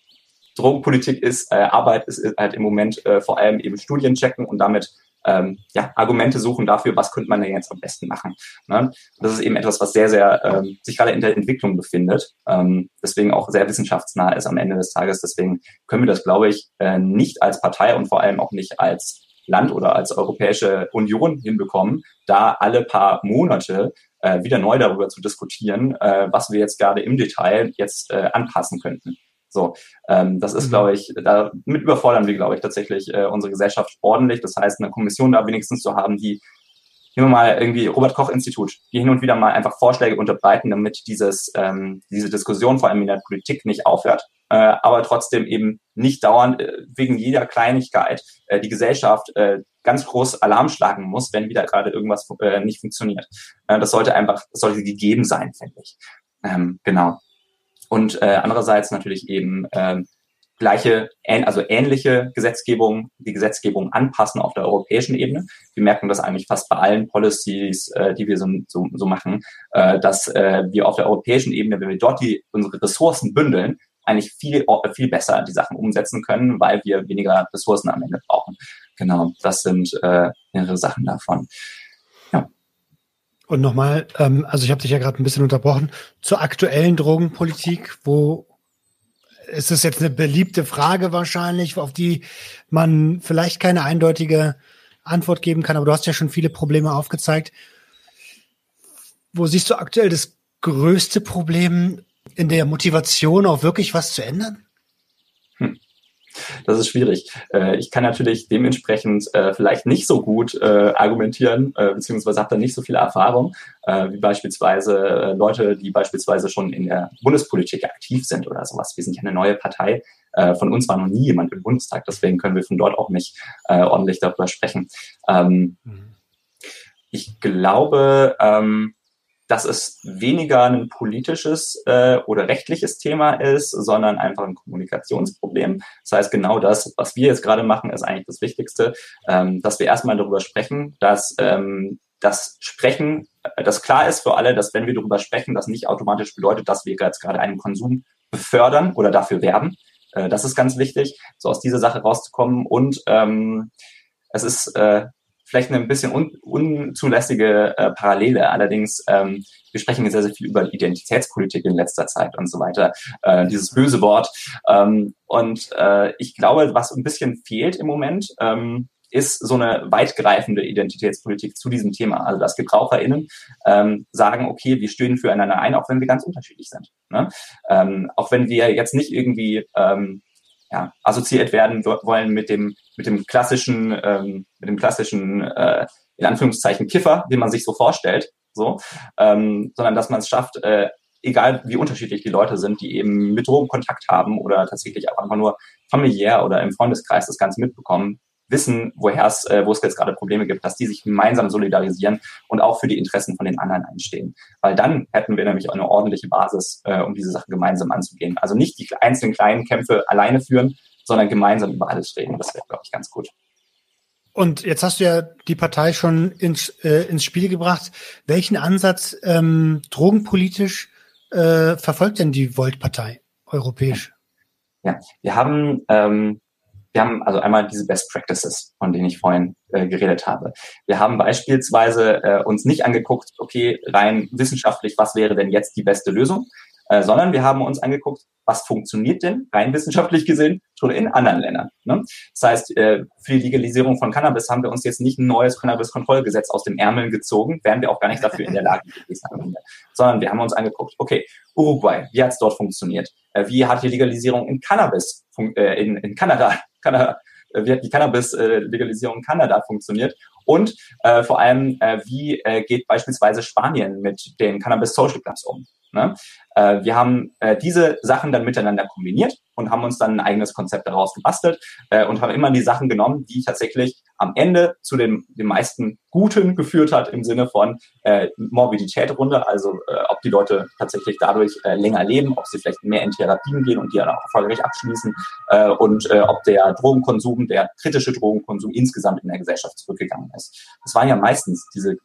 Drogenpolitik ist, äh, Arbeit ist halt im Moment äh, vor allem eben Studien checken und damit ähm, ja, Argumente suchen dafür, was könnte man denn jetzt am besten machen. Ne? Das ist eben etwas, was sehr, sehr ähm, sich gerade in der Entwicklung befindet, ähm, deswegen auch sehr wissenschaftsnah ist am Ende des Tages. Deswegen können wir das, glaube ich, äh, nicht als Partei und vor allem auch nicht als Land oder als Europäische Union hinbekommen, da alle paar Monate äh, wieder neu darüber zu diskutieren, äh, was wir jetzt gerade im Detail jetzt äh, anpassen könnten. So, ähm, das ist, mhm. glaube ich, da mit überfordern wir, glaube ich, tatsächlich äh, unsere Gesellschaft ordentlich. Das heißt, eine Kommission da wenigstens zu haben, die nehmen wir mal irgendwie Robert Koch Institut, die hin und wieder mal einfach Vorschläge unterbreiten, damit dieses ähm, diese Diskussion vor allem in der Politik nicht aufhört, äh, aber trotzdem eben nicht dauernd äh, wegen jeder Kleinigkeit äh, die Gesellschaft äh, ganz groß Alarm schlagen muss, wenn wieder gerade irgendwas äh, nicht funktioniert. Äh, das sollte einfach, das sollte gegeben sein, finde ich. Ähm, genau. Und äh, andererseits natürlich eben ähm, gleiche, also ähnliche Gesetzgebung, die Gesetzgebung anpassen auf der europäischen Ebene. Wir merken das eigentlich fast bei allen Policies, äh, die wir so, so, so machen, äh, dass äh, wir auf der europäischen Ebene, wenn wir dort die unsere Ressourcen bündeln, eigentlich viel, viel besser die Sachen umsetzen können, weil wir weniger Ressourcen am Ende brauchen. Genau, das sind äh, mehrere Sachen davon. Und nochmal, ähm, also ich habe dich ja gerade ein bisschen unterbrochen, zur aktuellen Drogenpolitik, wo ist es jetzt eine beliebte Frage wahrscheinlich, auf die man vielleicht keine eindeutige Antwort geben kann, aber du hast ja schon viele Probleme aufgezeigt. Wo siehst du aktuell das größte Problem in der Motivation, auch wirklich was zu ändern? Das ist schwierig. Äh, ich kann natürlich dementsprechend äh, vielleicht nicht so gut äh, argumentieren, beziehungsweise habe da nicht so viel Erfahrung, wie beispielsweise Leute, die beispielsweise schon in der Bundespolitik aktiv sind oder sowas. Wir sind ja eine neue Partei. Von uns war noch nie jemand im Bundestag, deswegen können wir von dort auch nicht ordentlich darüber sprechen. Ähm, mhm. Ich glaube, ähm, dass es weniger ein politisches äh, oder rechtliches Thema ist, sondern einfach ein Kommunikationsproblem. Das heißt, genau das, was wir jetzt gerade machen, ist eigentlich das Wichtigste, ähm, dass wir erstmal darüber sprechen, dass ähm, das Sprechen, äh, dass klar ist für alle, dass wenn wir darüber sprechen, das nicht automatisch bedeutet, dass wir jetzt gerade einen Konsum befördern oder dafür werben. Äh, das ist ganz wichtig, so aus dieser Sache rauszukommen. Und ähm, es ist äh, vielleicht eine ein bisschen un unzulässige äh, Parallele. Allerdings, ähm, wir sprechen sehr, sehr viel über Identitätspolitik in letzter Zeit und so weiter. Äh, dieses böse Wort. Ähm, und äh, ich glaube, was ein bisschen fehlt im Moment, ähm, ist so eine weitgreifende Identitätspolitik zu diesem Thema. Also dass GebraucherInnen ähm, sagen, okay, wir stehen füreinander ein, auch wenn wir ganz unterschiedlich sind. Ne? Ähm, auch wenn wir jetzt nicht irgendwie ähm, ja, assoziiert werden wollen mit dem, mit dem klassischen, ähm, mit dem klassischen, äh, in Anführungszeichen Kiffer, den man sich so vorstellt, so, ähm, sondern dass man es schafft, äh, egal wie unterschiedlich die Leute sind, die eben mit Drogen Kontakt haben oder tatsächlich auch einfach nur familiär oder im Freundeskreis das Ganze mitbekommen, wissen, woher es, äh, wo es jetzt gerade Probleme gibt, dass die sich gemeinsam solidarisieren und auch für die Interessen von den anderen einstehen. Weil dann hätten wir nämlich eine ordentliche Basis, äh, um diese Sachen gemeinsam anzugehen. Also nicht die einzelnen kleinen Kämpfe alleine führen, sondern gemeinsam über alles reden. Das wäre, glaube ich, ganz gut. Und jetzt hast du ja die Partei schon ins, äh, ins Spiel gebracht. Welchen Ansatz ähm, drogenpolitisch äh, verfolgt denn die Volt-Partei europäisch? Ja, wir haben ähm, wir haben also einmal diese Best Practices, von denen ich vorhin äh, geredet habe. Wir haben beispielsweise äh, uns nicht angeguckt, okay, rein wissenschaftlich, was wäre denn jetzt die beste Lösung, äh, sondern wir haben uns angeguckt, was funktioniert denn rein wissenschaftlich gesehen schon in anderen Ländern. Ne? Das heißt, äh, für die Legalisierung von Cannabis haben wir uns jetzt nicht ein neues Cannabis-Kontrollgesetz aus dem Ärmeln gezogen, wären wir auch gar nicht dafür in der Lage gewesen, sondern wir haben uns angeguckt, okay, Uruguay, wie hat es dort funktioniert? Äh, wie hat die Legalisierung in Cannabis, äh, in, in Kanada, Kanada wie hat die Cannabis-Legalisierung in Kanada funktioniert und äh, vor allem, äh, wie äh, geht beispielsweise Spanien mit den Cannabis Social Clubs um. Ne? Äh, wir haben äh, diese Sachen dann miteinander kombiniert und haben uns dann ein eigenes Konzept daraus gebastelt äh, und haben immer die Sachen genommen, die tatsächlich am Ende zu dem, dem meisten Guten geführt hat im Sinne von äh, Morbidität runter, also äh, ob die Leute tatsächlich dadurch äh, länger leben, ob sie vielleicht mehr in Therapien gehen und die dann auch erfolgreich abschließen äh, und äh, ob der Drogenkonsum, der kritische Drogenkonsum insgesamt in der Gesellschaft zurückgegangen ist. Das waren ja meistens diese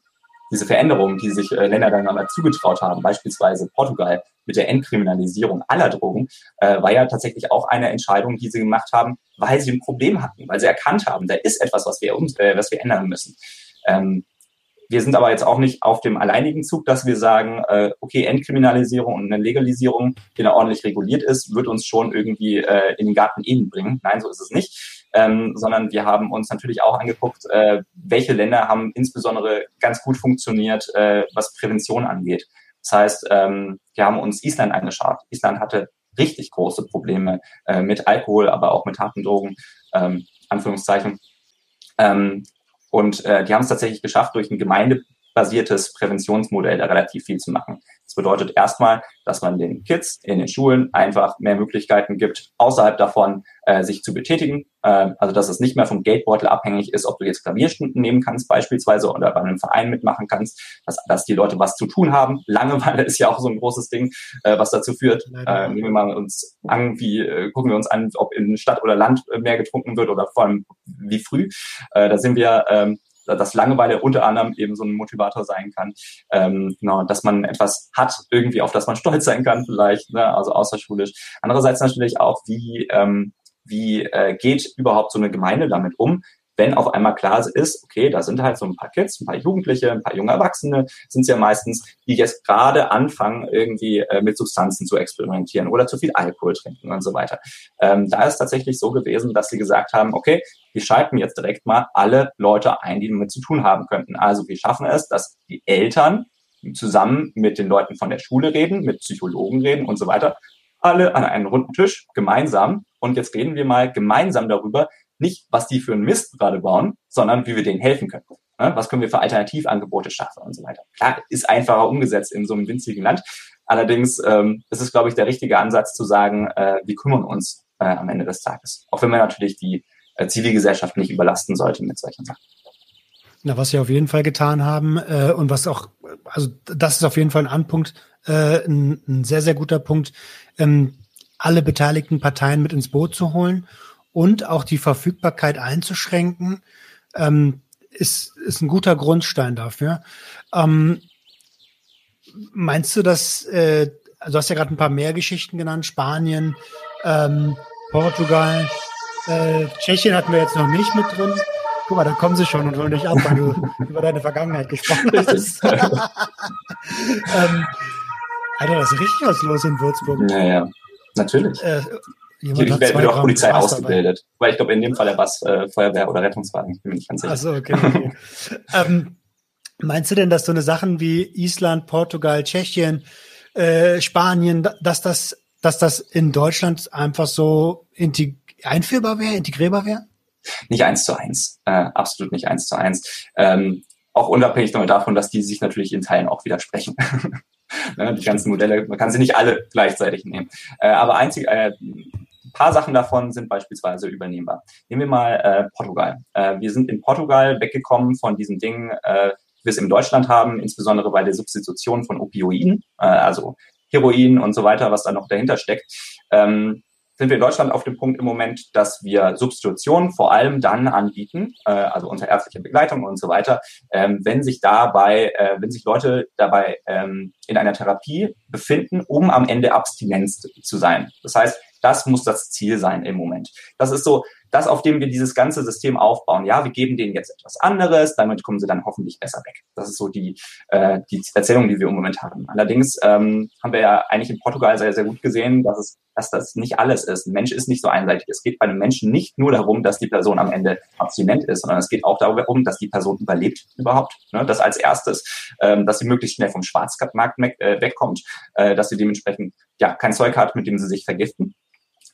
diese Veränderungen, die sich äh, Länder dann einmal zugetraut haben, beispielsweise Portugal mit der Entkriminalisierung aller Drogen, äh, war ja tatsächlich auch eine Entscheidung, die sie gemacht haben, weil sie ein Problem hatten, weil sie erkannt haben, da ist etwas, was wir, äh, was wir ändern müssen. Ähm, wir sind aber jetzt auch nicht auf dem alleinigen Zug, dass wir sagen, äh, okay, Entkriminalisierung und eine Legalisierung, die da ordentlich reguliert ist, wird uns schon irgendwie äh, in den Garten Eden bringen. Nein, so ist es nicht ähm, sondern wir haben uns natürlich auch angeguckt, äh, welche Länder haben insbesondere ganz gut funktioniert, äh, was Prävention angeht. Das heißt, ähm, wir haben uns Island angeschaut. Island hatte richtig große Probleme äh, mit Alkohol, aber auch mit harten Drogen, ähm, Anführungszeichen. Ähm, und äh, die haben es tatsächlich geschafft, durch ein gemeindebasiertes Präventionsmodell da relativ viel zu machen. Das bedeutet erstmal, dass man den Kids in den Schulen einfach mehr Möglichkeiten gibt, außerhalb davon äh, sich zu betätigen. Äh, also dass es nicht mehr vom Geldbeutel abhängig ist, ob du jetzt Klavierstunden nehmen kannst beispielsweise oder bei einem Verein mitmachen kannst, dass, dass die Leute was zu tun haben. Langeweile ist ja auch so ein großes Ding, äh, was dazu führt. Äh, nehmen wir mal uns an, wie äh, gucken wir uns an, ob in Stadt oder Land mehr getrunken wird oder vor allem wie früh. Äh, da sind wir ähm, dass Langeweile unter anderem eben so ein Motivator sein kann. Ähm, genau, dass man etwas hat, irgendwie, auf das man stolz sein kann, vielleicht, ne, also außerschulisch. Andererseits natürlich auch, wie, ähm, wie äh, geht überhaupt so eine Gemeinde damit um, wenn auf einmal klar ist, okay, da sind halt so ein paar Kids, ein paar Jugendliche, ein paar junge Erwachsene, sind es ja meistens, die jetzt gerade anfangen, irgendwie äh, mit Substanzen zu experimentieren oder zu viel Alkohol trinken und so weiter. Ähm, da ist tatsächlich so gewesen, dass sie gesagt haben, okay, wir schalten jetzt direkt mal alle Leute ein, die damit zu tun haben könnten. Also wir schaffen es, dass die Eltern zusammen mit den Leuten von der Schule reden, mit Psychologen reden und so weiter, alle an einen runden Tisch gemeinsam. Und jetzt reden wir mal gemeinsam darüber, nicht, was die für einen Mist gerade bauen, sondern wie wir denen helfen können. Was können wir für Alternativangebote schaffen und so weiter. Klar, ist einfacher umgesetzt in so einem winzigen Land. Allerdings ähm, ist es, glaube ich, der richtige Ansatz zu sagen, äh, wir kümmern uns äh, am Ende des Tages. Auch wenn man natürlich die äh, Zivilgesellschaft nicht überlasten sollte mit solchen Sachen. Na, was sie auf jeden Fall getan haben äh, und was auch, also das ist auf jeden Fall ein Anpunkt, äh, ein, ein sehr, sehr guter Punkt, ähm, alle beteiligten Parteien mit ins Boot zu holen und auch die Verfügbarkeit einzuschränken, ähm, ist, ist ein guter Grundstein dafür. Ähm, meinst du, dass, äh, du hast ja gerade ein paar mehr Geschichten genannt, Spanien, ähm, Portugal, äh, Tschechien hatten wir jetzt noch nicht mit drin. Guck mal, da kommen sie schon und wollen dich ab, weil du über deine Vergangenheit gesprochen hast. ähm, Alter, das ist richtig was los in Würzburg. Ja, ja, natürlich. Äh, Jemand ich werde auch Polizei ausgebildet. Dabei. Weil ich glaube, in dem Fall war es äh, Feuerwehr oder Rettungswagen. Ich bin mir nicht ganz sicher. Achso, okay. okay. ähm, meinst du denn, dass so eine Sachen wie Island, Portugal, Tschechien, äh, Spanien, dass das, dass das in Deutschland einfach so einführbar wäre, integrierbar wäre? Nicht eins zu eins. Äh, absolut nicht eins zu eins. Ähm, auch unabhängig davon, dass die sich natürlich in Teilen auch widersprechen. ne, die ganzen Modelle, man kann sie nicht alle gleichzeitig nehmen. Äh, aber einzig, äh, paar Sachen davon sind beispielsweise übernehmbar. Nehmen wir mal äh, Portugal. Äh, wir sind in Portugal weggekommen von diesen Dingen, äh, wir es in Deutschland haben, insbesondere bei der Substitution von Opioiden, äh, also Heroin und so weiter, was da noch dahinter steckt. Ähm, sind wir in Deutschland auf dem Punkt im Moment, dass wir Substitution vor allem dann anbieten, äh, also unter ärztlicher Begleitung und so weiter, ähm, wenn sich dabei, äh, wenn sich Leute dabei ähm, in einer Therapie befinden, um am Ende Abstinenz zu sein. Das heißt, das muss das Ziel sein im Moment. Das ist so das, auf dem wir dieses ganze System aufbauen. Ja, wir geben denen jetzt etwas anderes, damit kommen sie dann hoffentlich besser weg. Das ist so die, äh, die Erzählung, die wir im Moment haben. Allerdings ähm, haben wir ja eigentlich in Portugal sehr, sehr gut gesehen, dass es dass das nicht alles ist. Ein Mensch ist nicht so einseitig. Es geht bei einem Menschen nicht nur darum, dass die Person am Ende abstinent ist, sondern es geht auch darum, dass die Person überlebt überhaupt. Ne? Das als erstes, ähm, dass sie möglichst schnell vom Schwarzmarkt äh, wegkommt, äh, dass sie dementsprechend ja kein Zeug hat, mit dem sie sich vergiften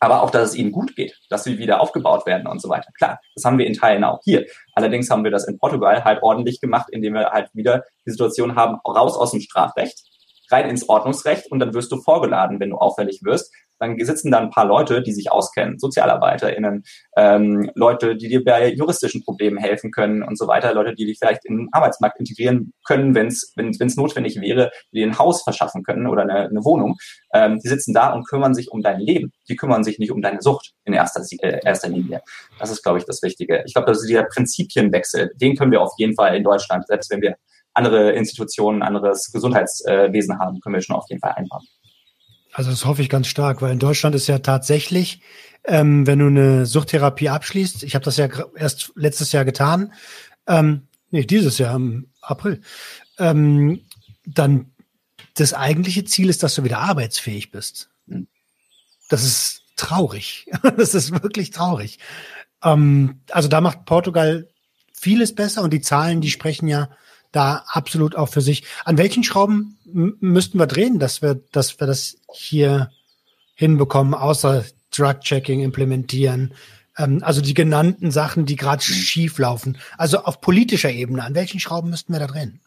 aber auch, dass es ihnen gut geht, dass sie wieder aufgebaut werden und so weiter. Klar, das haben wir in Teilen auch hier. Allerdings haben wir das in Portugal halt ordentlich gemacht, indem wir halt wieder die Situation haben, raus aus dem Strafrecht, rein ins Ordnungsrecht und dann wirst du vorgeladen, wenn du auffällig wirst. Dann sitzen da ein paar Leute, die sich auskennen, SozialarbeiterInnen, ähm, Leute, die dir bei juristischen Problemen helfen können und so weiter, Leute, die dich vielleicht in den Arbeitsmarkt integrieren können, wenn es wenn es notwendig wäre, die dir ein Haus verschaffen können oder eine, eine Wohnung. Ähm, die sitzen da und kümmern sich um dein Leben. Die kümmern sich nicht um deine Sucht in erster, äh, erster Linie. Das ist, glaube ich, das Wichtige. Ich glaube, dass dieser Prinzipienwechsel, den können wir auf jeden Fall in Deutschland, selbst wenn wir andere Institutionen, anderes Gesundheitswesen haben, können wir schon auf jeden Fall einbauen. Also das hoffe ich ganz stark, weil in Deutschland ist ja tatsächlich, ähm, wenn du eine Suchttherapie abschließt, ich habe das ja erst letztes Jahr getan, ähm, nee, dieses Jahr im April, ähm, dann das eigentliche Ziel ist, dass du wieder arbeitsfähig bist. Das ist traurig. das ist wirklich traurig. Ähm, also da macht Portugal vieles besser und die Zahlen, die sprechen ja da absolut auch für sich. An welchen Schrauben müssten wir drehen, dass wir, dass wir das hier hinbekommen, außer Drug-Checking implementieren? Ähm, also die genannten Sachen, die gerade mhm. schief laufen. Also auf politischer Ebene, an welchen Schrauben müssten wir da drehen?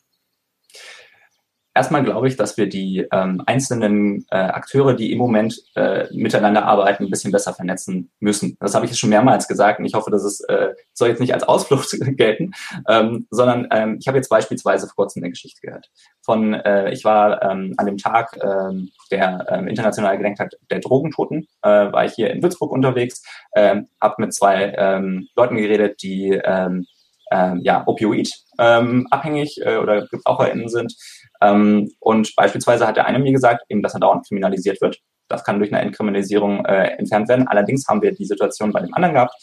Erstmal glaube ich, dass wir die ähm, einzelnen äh, Akteure, die im Moment äh, miteinander arbeiten, ein bisschen besser vernetzen müssen. Das habe ich jetzt schon mehrmals gesagt und ich hoffe, dass es äh, soll jetzt nicht als Ausflucht gelten, ähm, sondern ähm, ich habe jetzt beispielsweise vor kurzem eine Geschichte gehört. Von äh, ich war ähm, an dem Tag ähm, der ähm, internationale Gedenktag der Drogentoten, äh, war ich hier in Würzburg unterwegs, ähm, habe mit zwei ähm, Leuten geredet, die ähm, ähm, ja Opioid ähm, abhängig äh, oder GebraucherInnen sind ähm, und beispielsweise hat der eine mir gesagt, eben, dass er dauernd kriminalisiert wird. Das kann durch eine Entkriminalisierung äh, entfernt werden. Allerdings haben wir die Situation bei dem anderen gehabt.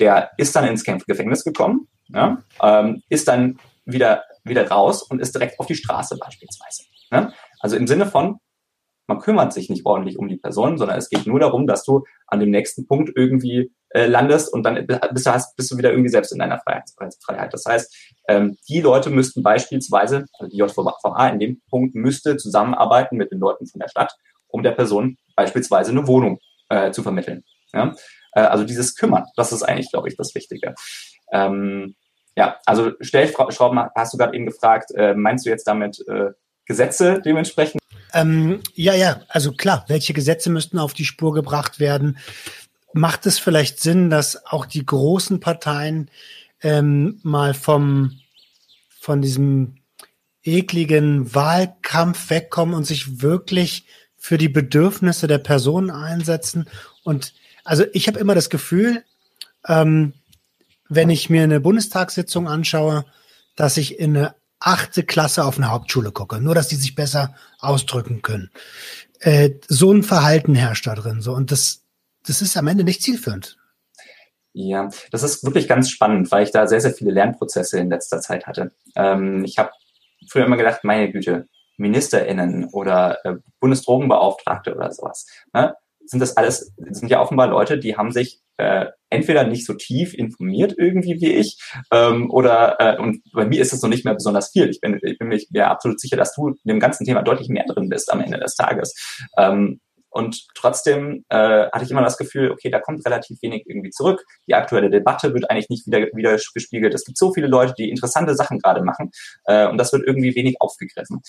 Der ist dann ins Gefängnis gekommen, ja, ähm, ist dann wieder, wieder raus und ist direkt auf die Straße beispielsweise. Ne? Also im Sinne von, man kümmert sich nicht ordentlich um die Person, sondern es geht nur darum, dass du an dem nächsten Punkt irgendwie äh, landest und dann bist du, hast, bist du wieder irgendwie selbst in deiner Freiheit. Das heißt, ähm, die Leute müssten beispielsweise, also die JVA in dem Punkt müsste zusammenarbeiten mit den Leuten von der Stadt, um der Person beispielsweise eine Wohnung äh, zu vermitteln. Ja? Äh, also dieses Kümmern, das ist eigentlich, glaube ich, das Wichtige. Ähm, ja, also Stellschrauben hast du gerade eben gefragt, äh, meinst du jetzt damit äh, Gesetze dementsprechend? Ähm, ja, ja, also klar, welche Gesetze müssten auf die Spur gebracht werden? Macht es vielleicht Sinn, dass auch die großen Parteien ähm, mal vom von diesem ekligen Wahlkampf wegkommen und sich wirklich für die Bedürfnisse der Personen einsetzen? Und also ich habe immer das Gefühl, ähm, wenn ich mir eine Bundestagssitzung anschaue, dass ich in eine achte Klasse auf eine Hauptschule gucke, nur dass die sich besser ausdrücken können. Äh, so ein Verhalten herrscht da drin, so und das, das ist am Ende nicht zielführend. Ja, das ist wirklich ganz spannend, weil ich da sehr, sehr viele Lernprozesse in letzter Zeit hatte. Ähm, ich habe früher immer gedacht, meine Güte, MinisterInnen oder äh, Bundesdrogenbeauftragte oder sowas. Ne? Sind das alles, sind ja offenbar Leute, die haben sich äh, entweder nicht so tief informiert irgendwie wie ich ähm, oder äh, und bei mir ist es noch nicht mehr besonders viel. Ich bin, ich bin mir absolut sicher, dass du in dem ganzen Thema deutlich mehr drin bist am Ende des Tages. Ähm, und trotzdem äh, hatte ich immer das Gefühl, okay, da kommt relativ wenig irgendwie zurück. Die aktuelle Debatte wird eigentlich nicht wieder, wieder gespiegelt. Es gibt so viele Leute, die interessante Sachen gerade machen äh, und das wird irgendwie wenig aufgegriffen.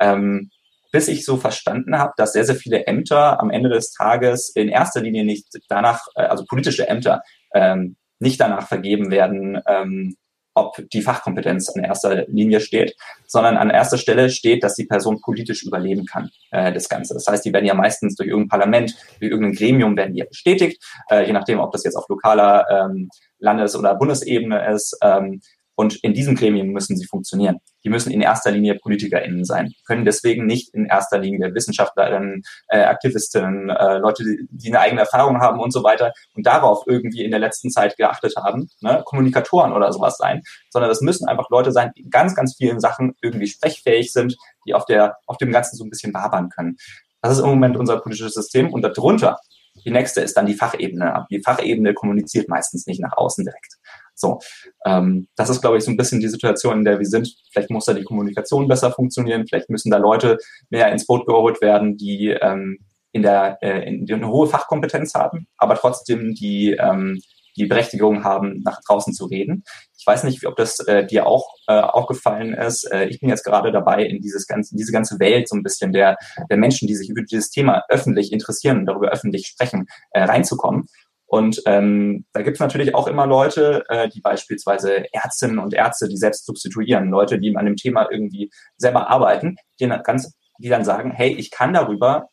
Ähm, bis ich so verstanden habe, dass sehr, sehr viele Ämter am Ende des Tages in erster Linie nicht danach, äh, also politische Ämter, ähm, nicht danach vergeben werden, ähm, ob die Fachkompetenz an erster Linie steht, sondern an erster Stelle steht, dass die Person politisch überleben kann, äh, das Ganze. Das heißt, die werden ja meistens durch irgendein Parlament, durch irgendein Gremium werden die ja bestätigt, äh, je nachdem, ob das jetzt auf lokaler ähm, Landes- oder Bundesebene ist. Ähm, und in diesem Gremium müssen sie funktionieren. Die müssen in erster Linie PolitikerInnen sein, können deswegen nicht in erster Linie Wissenschaftlerinnen, äh, Aktivistinnen, äh, Leute, die, die eine eigene Erfahrung haben und so weiter und darauf irgendwie in der letzten Zeit geachtet haben, ne, Kommunikatoren oder sowas sein, sondern das müssen einfach Leute sein, die in ganz, ganz vielen Sachen irgendwie sprechfähig sind, die auf der, auf dem Ganzen so ein bisschen wabern können. Das ist im Moment unser politisches System und darunter die nächste ist dann die Fachebene. Die Fachebene kommuniziert meistens nicht nach außen direkt. So, ähm, das ist, glaube ich, so ein bisschen die Situation, in der wir sind. Vielleicht muss da die Kommunikation besser funktionieren, vielleicht müssen da Leute mehr ins Boot geholt werden, die ähm, in der äh, in, die eine hohe Fachkompetenz haben, aber trotzdem die ähm, die Berechtigung haben, nach draußen zu reden. Ich weiß nicht, ob das äh, dir auch äh, aufgefallen ist. Äh, ich bin jetzt gerade dabei, in dieses ganze, diese ganze Welt so ein bisschen der, der Menschen, die sich über dieses Thema öffentlich interessieren darüber öffentlich sprechen, äh, reinzukommen. Und ähm, da gibt es natürlich auch immer Leute, äh, die beispielsweise Ärztinnen und Ärzte, die selbst substituieren, Leute, die an dem Thema irgendwie selber arbeiten, die dann, ganz, die dann sagen, hey, ich kann darüber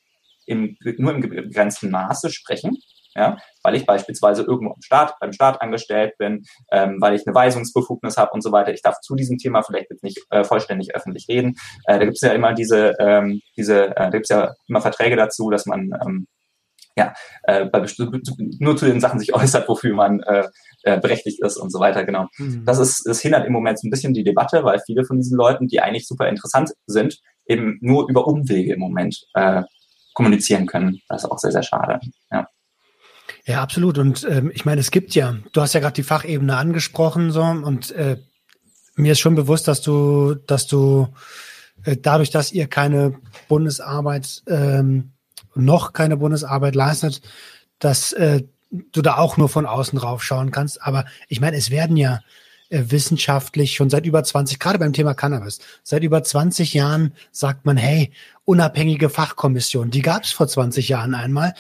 im, nur im begrenzten Maße sprechen, ja, weil ich beispielsweise irgendwo im Staat, beim Staat angestellt bin, ähm, weil ich eine Weisungsbefugnis habe und so weiter. Ich darf zu diesem Thema vielleicht jetzt nicht äh, vollständig öffentlich reden. Äh, da gibt es ja immer diese, ähm, diese, äh, da gibt es ja immer Verträge dazu, dass man ähm, ja, äh, bei nur zu den Sachen sich äußert, wofür man äh, äh, berechtigt ist und so weiter, genau. Mhm. Das ist, das hindert im Moment so ein bisschen die Debatte, weil viele von diesen Leuten, die eigentlich super interessant sind, eben nur über Umwege im Moment äh, kommunizieren können. Das ist auch sehr, sehr schade. Ja. Ja, absolut. Und ähm, ich meine, es gibt ja, du hast ja gerade die Fachebene angesprochen, so und äh, mir ist schon bewusst, dass du, dass du äh, dadurch, dass ihr keine Bundesarbeit ähm, noch keine Bundesarbeit leistet, dass äh, du da auch nur von außen raufschauen kannst. Aber ich meine, es werden ja äh, wissenschaftlich schon seit über 20, gerade beim Thema Cannabis, seit über 20 Jahren sagt man, hey, unabhängige Fachkommission, die gab es vor 20 Jahren einmal.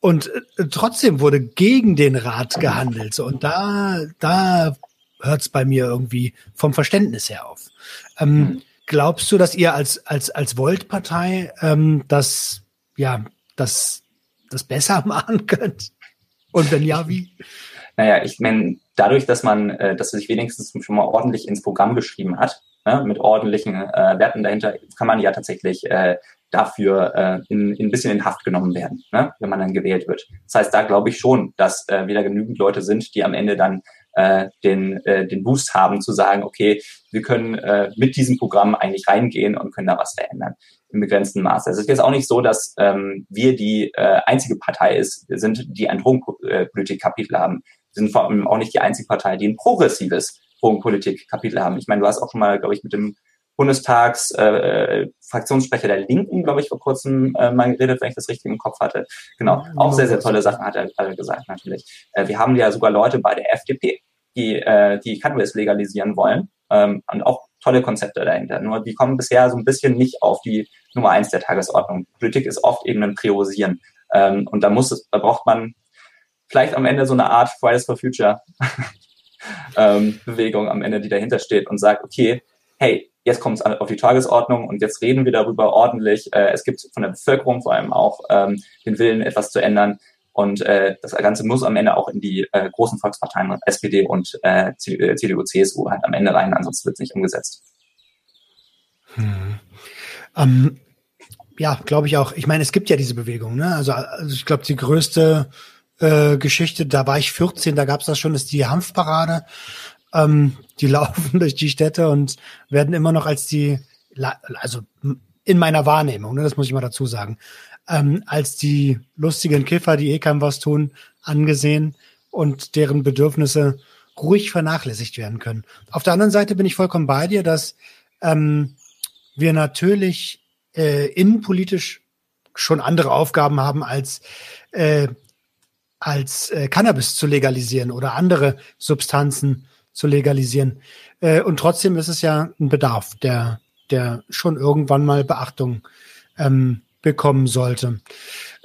Und äh, trotzdem wurde gegen den Rat gehandelt. Und da, da hört es bei mir irgendwie vom Verständnis her auf. Ähm. Glaubst du, dass ihr als, als, als Volt-Partei ähm, das ja, das, das besser machen könnt? Und wenn ja, wie? Naja, ich meine, dadurch, dass man, äh, dass sich wenigstens schon mal ordentlich ins Programm geschrieben hat, ne, mit ordentlichen äh, Werten dahinter, kann man ja tatsächlich äh, dafür äh, in, in ein bisschen in Haft genommen werden, ne, wenn man dann gewählt wird. Das heißt, da glaube ich schon, dass äh, wieder genügend Leute sind, die am Ende dann äh, den, äh, den Boost haben, zu sagen, okay, wir können äh, mit diesem Programm eigentlich reingehen und können da was verändern im begrenzten Maße. Es ist jetzt auch nicht so, dass ähm, wir die äh, einzige Partei ist, sind, die ein Drogenpolitik-Kapitel haben. Wir sind vor allem auch nicht die einzige Partei, die ein progressives Drogenpolitik-Kapitel haben. Ich meine, du hast auch schon mal, glaube ich, mit dem Bundestags äh, Fraktionssprecher der Linken, glaube ich, vor kurzem äh, mal geredet, wenn ich das richtig im Kopf hatte. Genau, auch sehr, sehr tolle Sachen hat er, hat er gesagt, natürlich. Äh, wir haben ja sogar Leute bei der FDP, die, äh, die Cannabis legalisieren wollen ähm, und auch tolle Konzepte dahinter. Nur die kommen bisher so ein bisschen nicht auf die Nummer eins der Tagesordnung. Politik ist oft eben ein Priorisieren. Ähm, und da muss da braucht man vielleicht am Ende so eine Art Fridays for Future ähm, Bewegung am Ende, die dahinter steht und sagt, okay, hey, jetzt kommt es auf die Tagesordnung und jetzt reden wir darüber ordentlich. Äh, es gibt von der Bevölkerung vor allem auch ähm, den Willen, etwas zu ändern. Und äh, das Ganze muss am Ende auch in die äh, großen Volksparteien, SPD und äh, CDU, CSU halt am Ende rein, ansonsten wird es nicht umgesetzt. Hm. Ähm, ja, glaube ich auch. Ich meine, es gibt ja diese Bewegung. Ne? Also, also ich glaube, die größte äh, Geschichte, da war ich 14, da gab es das schon, ist die Hanfparade. Ähm, die laufen durch die Städte und werden immer noch als die, also in meiner Wahrnehmung, ne, das muss ich mal dazu sagen, ähm, als die lustigen Kiffer, die eh keinem was tun, angesehen und deren Bedürfnisse ruhig vernachlässigt werden können. Auf der anderen Seite bin ich vollkommen bei dir, dass ähm, wir natürlich äh, innenpolitisch schon andere Aufgaben haben, als, äh, als äh, Cannabis zu legalisieren oder andere Substanzen zu legalisieren. Äh, und trotzdem ist es ja ein Bedarf, der, der schon irgendwann mal Beachtung ähm, bekommen sollte.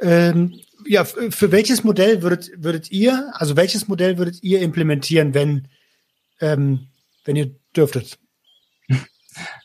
Ähm, ja, für welches Modell würdet, würdet ihr, also welches Modell würdet ihr implementieren, wenn, ähm, wenn ihr dürftet?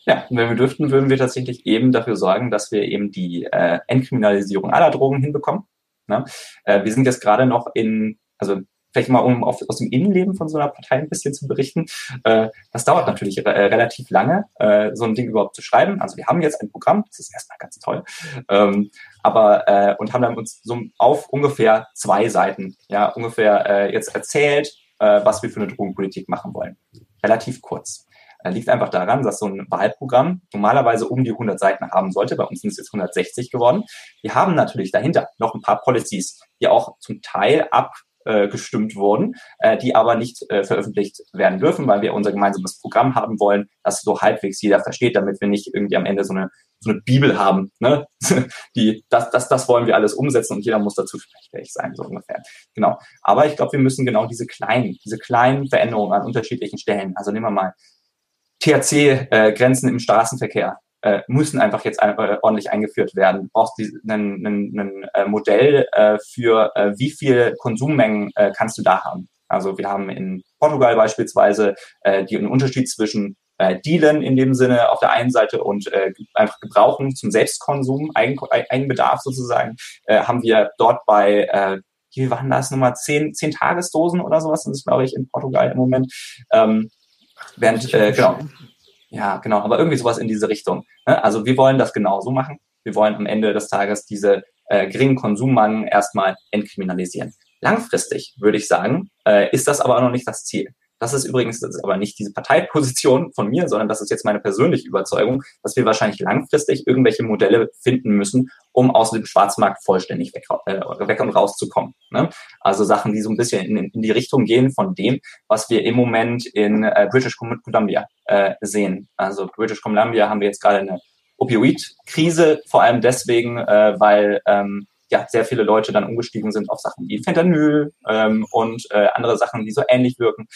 Ja, wenn wir dürften, würden wir tatsächlich eben dafür sorgen, dass wir eben die äh, Entkriminalisierung aller Drogen hinbekommen. Ne? Äh, wir sind jetzt gerade noch in, also vielleicht mal um auf, aus dem Innenleben von so einer Partei ein bisschen zu berichten. Äh, das dauert natürlich äh, relativ lange, äh, so ein Ding überhaupt zu schreiben. Also wir haben jetzt ein Programm, das ist erstmal ganz toll, ähm, aber äh, und haben dann uns so auf ungefähr zwei Seiten, ja ungefähr äh, jetzt erzählt, äh, was wir für eine Drogenpolitik machen wollen. Relativ kurz. Äh, liegt einfach daran, dass so ein Wahlprogramm normalerweise um die 100 Seiten haben sollte. Bei uns sind es jetzt 160 geworden. Wir haben natürlich dahinter noch ein paar Policies, die auch zum Teil ab äh, gestimmt wurden, äh, die aber nicht äh, veröffentlicht werden dürfen, weil wir unser gemeinsames Programm haben wollen, das so halbwegs jeder versteht, damit wir nicht irgendwie am Ende so eine so eine Bibel haben, ne? die das das das wollen wir alles umsetzen und jeder muss dazu fähig sein so ungefähr. Genau. Aber ich glaube, wir müssen genau diese kleinen diese kleinen Veränderungen an unterschiedlichen Stellen, also nehmen wir mal THC-Grenzen äh, im Straßenverkehr äh, müssen einfach jetzt ein, äh, ordentlich eingeführt werden. Du brauchst ein äh, Modell äh, für äh, wie viel Konsummengen äh, kannst du da haben. Also wir haben in Portugal beispielsweise äh, die, einen Unterschied zwischen äh, Dealen in dem Sinne auf der einen Seite und äh, einfach Gebrauchen zum Selbstkonsum, Eigen, Eigenbedarf sozusagen, äh, haben wir dort bei äh, wie waren das nochmal, zehn, zehn Tagesdosen oder sowas, das ist, glaube ich, in Portugal im Moment. Ähm, während, äh, genau. Ja, genau, aber irgendwie sowas in diese Richtung. Ne? Also wir wollen das genauso machen. Wir wollen am Ende des Tages diese äh, geringen Konsummengen erstmal entkriminalisieren. Langfristig würde ich sagen, äh, ist das aber auch noch nicht das Ziel. Das ist übrigens das ist aber nicht diese Parteiposition von mir, sondern das ist jetzt meine persönliche Überzeugung, dass wir wahrscheinlich langfristig irgendwelche Modelle finden müssen, um aus dem Schwarzmarkt vollständig weg, äh, weg und rauszukommen. Ne? Also Sachen, die so ein bisschen in, in, die Richtung gehen von dem, was wir im Moment in äh, British Columbia äh, sehen. Also British Columbia haben wir jetzt gerade eine Opioid-Krise, vor allem deswegen, äh, weil ähm, ja, sehr viele Leute dann umgestiegen sind auf Sachen wie Fentanyl ähm, und äh, andere Sachen, die so ähnlich wirken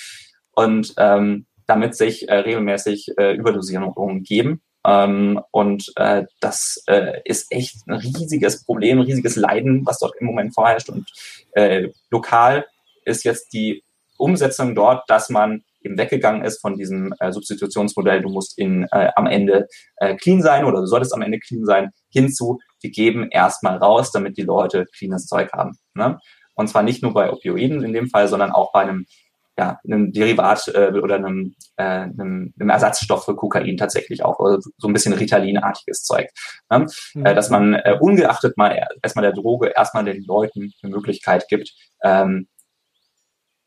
und ähm, damit sich äh, regelmäßig äh, Überdosierungen geben. Ähm, und äh, das äh, ist echt ein riesiges Problem, ein riesiges Leiden, was dort im Moment vorherrscht. Und äh, lokal ist jetzt die Umsetzung dort, dass man eben weggegangen ist von diesem äh, Substitutionsmodell, du musst in, äh, am Ende äh, clean sein oder du solltest am Ende clean sein, hinzu, wir geben erstmal raus, damit die Leute cleanes Zeug haben. Ne? Und zwar nicht nur bei Opioiden in dem Fall, sondern auch bei einem ja, einem Derivat äh, oder einem, äh, einem, einem Ersatzstoff für Kokain tatsächlich auch, also so ein bisschen Ritalinartiges Zeug. Ne? Mhm. Äh, dass man äh, ungeachtet mal erstmal der Droge erstmal den Leuten eine Möglichkeit gibt, ähm,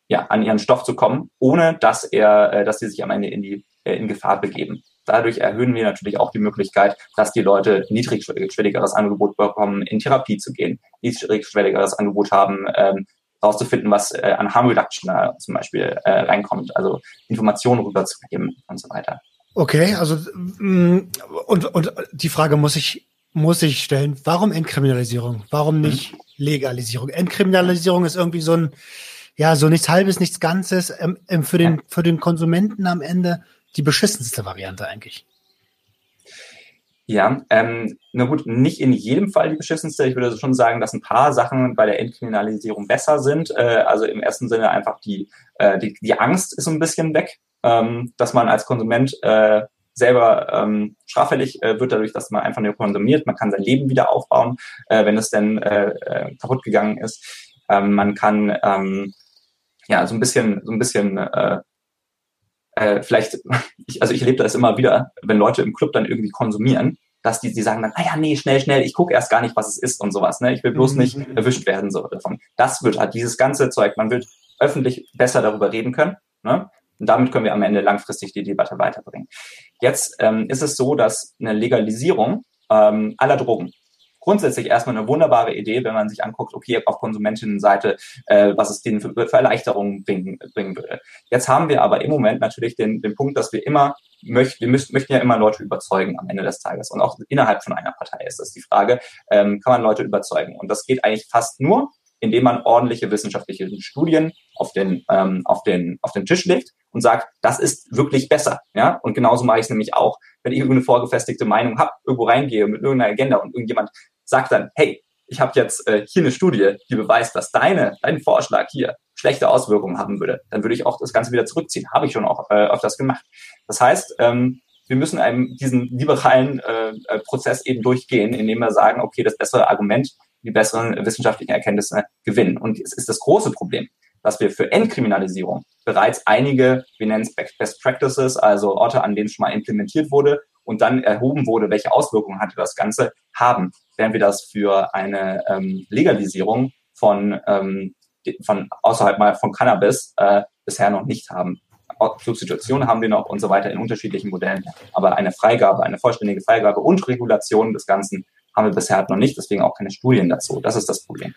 ja, an ihren Stoff zu kommen, ohne dass er, äh, dass sie sich am Ende in die äh, in Gefahr begeben. Dadurch erhöhen wir natürlich auch die Möglichkeit, dass die Leute niedrigschwelligeres Angebot bekommen, in Therapie zu gehen, niedrigschwelligeres Angebot haben, ähm, rauszufinden, was äh, an Harm Reduction da zum Beispiel äh, reinkommt, also Informationen rüberzugeben und so weiter. Okay, also mm, und, und die Frage muss ich muss ich stellen, warum Entkriminalisierung? Warum nicht mhm. Legalisierung? Entkriminalisierung ist irgendwie so ein ja, so nichts halbes, nichts Ganzes, ähm, ähm, für den für den Konsumenten am Ende die beschissenste Variante eigentlich. Ja, ähm, na gut, nicht in jedem Fall die beschissenste. Ich würde schon sagen, dass ein paar Sachen bei der Entkriminalisierung besser sind. Äh, also im ersten Sinne einfach die, äh, die, die Angst ist ein bisschen weg, ähm, dass man als Konsument äh, selber ähm, straffällig äh, wird dadurch, dass man einfach nur konsumiert. Man kann sein Leben wieder aufbauen, äh, wenn es denn äh, äh, kaputt gegangen ist. Ähm, man kann ähm, ja so ein bisschen so ein bisschen äh, äh, vielleicht, ich, also ich erlebe das immer wieder, wenn Leute im Club dann irgendwie konsumieren, dass die, die sagen dann, ah ja, nee, schnell, schnell, ich gucke erst gar nicht, was es ist und sowas. Ne? Ich will bloß nicht mhm. erwischt werden so davon. Das wird halt dieses ganze Zeug, man wird öffentlich besser darüber reden können. Ne? Und damit können wir am Ende langfristig die Debatte weiterbringen. Jetzt ähm, ist es so, dass eine Legalisierung ähm, aller Drogen, grundsätzlich erstmal eine wunderbare Idee, wenn man sich anguckt, okay, auf Konsumentinnenseite, äh, was es denen für, für Erleichterungen bringen, bringen würde. Jetzt haben wir aber im Moment natürlich den, den Punkt, dass wir immer möchten, wir müssen, möchten ja immer Leute überzeugen am Ende des Tages. Und auch innerhalb von einer Partei ist das die Frage, ähm, kann man Leute überzeugen? Und das geht eigentlich fast nur, indem man ordentliche wissenschaftliche Studien auf den, ähm, auf den, auf den Tisch legt und sagt, das ist wirklich besser. Ja? Und genauso mache ich es nämlich auch, wenn ich irgendeine vorgefestigte Meinung habe, irgendwo reingehe mit irgendeiner Agenda und irgendjemand sagt dann, hey, ich habe jetzt äh, hier eine Studie, die beweist, dass deine, dein Vorschlag hier schlechte Auswirkungen haben würde, dann würde ich auch das Ganze wieder zurückziehen. Habe ich schon auch äh, öfters gemacht. Das heißt, ähm, wir müssen einem diesen liberalen äh, äh, Prozess eben durchgehen, indem wir sagen, okay, das bessere Argument, die besseren wissenschaftlichen Erkenntnisse gewinnen. Und es ist das große Problem, dass wir für Entkriminalisierung bereits einige, wir nennen es Best Practices, also Orte, an denen es schon mal implementiert wurde und dann erhoben wurde, welche Auswirkungen hatte das Ganze, haben während wir das für eine ähm, Legalisierung von, ähm, von außerhalb mal von Cannabis äh, bisher noch nicht haben. Substitution haben wir noch und so weiter in unterschiedlichen Modellen. Aber eine Freigabe, eine vollständige Freigabe und Regulation des Ganzen haben wir bisher noch nicht, deswegen auch keine Studien dazu. Das ist das Problem.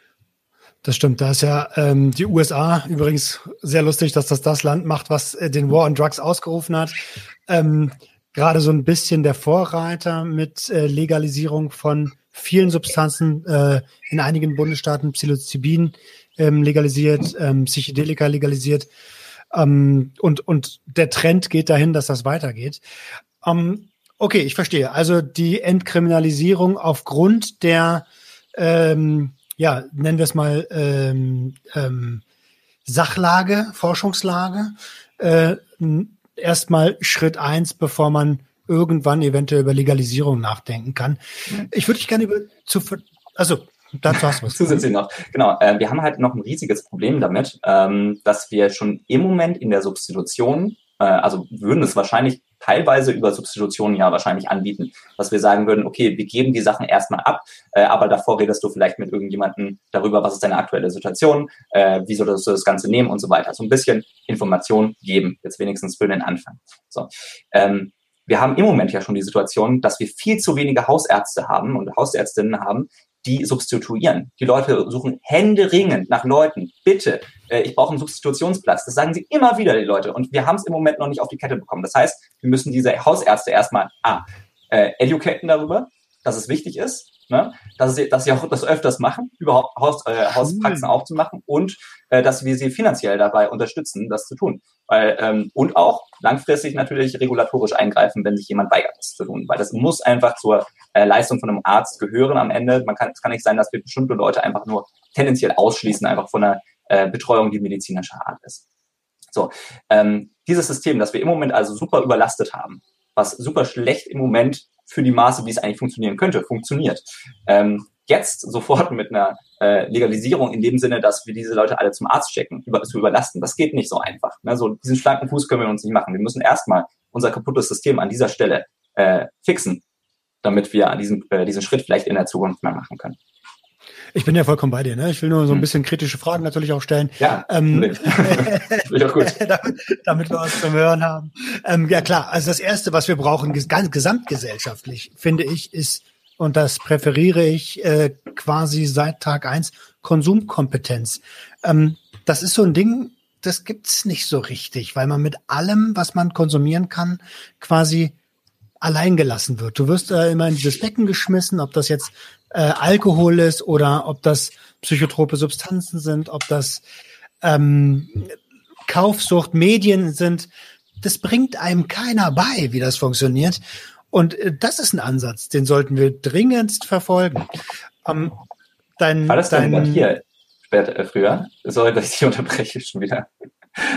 Das stimmt. Da ist ja ähm, die USA übrigens sehr lustig, dass das das Land macht, was äh, den War on Drugs ausgerufen hat. Ähm, Gerade so ein bisschen der Vorreiter mit äh, Legalisierung von vielen Substanzen äh, in einigen Bundesstaaten Psilocybin ähm, legalisiert, ähm, Psychedelika legalisiert. Ähm, und, und der Trend geht dahin, dass das weitergeht. Ähm, okay, ich verstehe. Also die Entkriminalisierung aufgrund der, ähm, ja, nennen wir es mal ähm, ähm, Sachlage, Forschungslage, äh, erstmal Schritt eins, bevor man irgendwann eventuell über Legalisierung nachdenken kann. Ich würde dich gerne über zu, also Dazu hast du was. Zusätzlich noch. Genau. Äh, wir haben halt noch ein riesiges Problem damit, ähm, dass wir schon im Moment in der Substitution, äh, also würden es wahrscheinlich teilweise über Substitutionen ja wahrscheinlich anbieten, dass wir sagen würden, okay, wir geben die Sachen erstmal ab, äh, aber davor redest du vielleicht mit irgendjemandem darüber, was ist deine aktuelle Situation, äh, wie solltest du das Ganze nehmen und so weiter. So ein bisschen Information geben, jetzt wenigstens für den Anfang. So. Ähm, wir haben im Moment ja schon die Situation, dass wir viel zu wenige Hausärzte haben und Hausärztinnen haben, die substituieren. Die Leute suchen händeringend nach Leuten. Bitte, äh, ich brauche einen Substitutionsplatz. Das sagen sie immer wieder, die Leute. Und wir haben es im Moment noch nicht auf die Kette bekommen. Das heißt, wir müssen diese Hausärzte erstmal ah, äh, educaten darüber, dass es wichtig ist, ne? dass, sie, dass sie auch das öfters machen, überhaupt Haus, äh, Hauspraxen aufzumachen und äh, dass wir sie finanziell dabei unterstützen, das zu tun. Weil, ähm, und auch langfristig natürlich regulatorisch eingreifen, wenn sich jemand weigert, das zu tun. Weil das muss einfach zur äh, Leistung von einem Arzt gehören am Ende. Man kann, es kann nicht sein, dass wir bestimmte Leute einfach nur tendenziell ausschließen, einfach von einer äh, Betreuung, die medizinischer Art ist. So, ähm, dieses System, das wir im Moment also super überlastet haben, was super schlecht im Moment für die Maße, wie es eigentlich funktionieren könnte, funktioniert. Ähm, jetzt sofort mit einer äh, Legalisierung in dem Sinne, dass wir diese Leute alle zum Arzt checken, über, zu überlasten, das geht nicht so einfach. Ne? So diesen schlanken Fuß können wir uns nicht machen. Wir müssen erstmal unser kaputtes System an dieser Stelle äh, fixen, damit wir an diesem, äh, diesen Schritt vielleicht in der Zukunft mehr machen können. Ich bin ja vollkommen bei dir. Ne? Ich will nur so ein hm. bisschen kritische Fragen natürlich auch stellen. Ja, ähm, nee. auch gut. damit, damit, wir was zum Hören haben. Ähm, ja klar, also das Erste, was wir brauchen, ganz gesamtgesellschaftlich, finde ich, ist, und das präferiere ich äh, quasi seit Tag eins, Konsumkompetenz. Ähm, das ist so ein Ding, das gibt's nicht so richtig, weil man mit allem, was man konsumieren kann, quasi allein gelassen wird. Du wirst äh, immer in dieses Becken geschmissen, ob das jetzt äh, Alkohol ist oder ob das psychotrope Substanzen sind, ob das ähm, Kaufsucht, Medien sind. Das bringt einem keiner bei, wie das funktioniert. Und äh, das ist ein Ansatz, den sollten wir dringendst verfolgen. Ähm, dein, War das dein, denn bei dir später, äh, früher? Sorry, dass ich dich unterbreche schon wieder.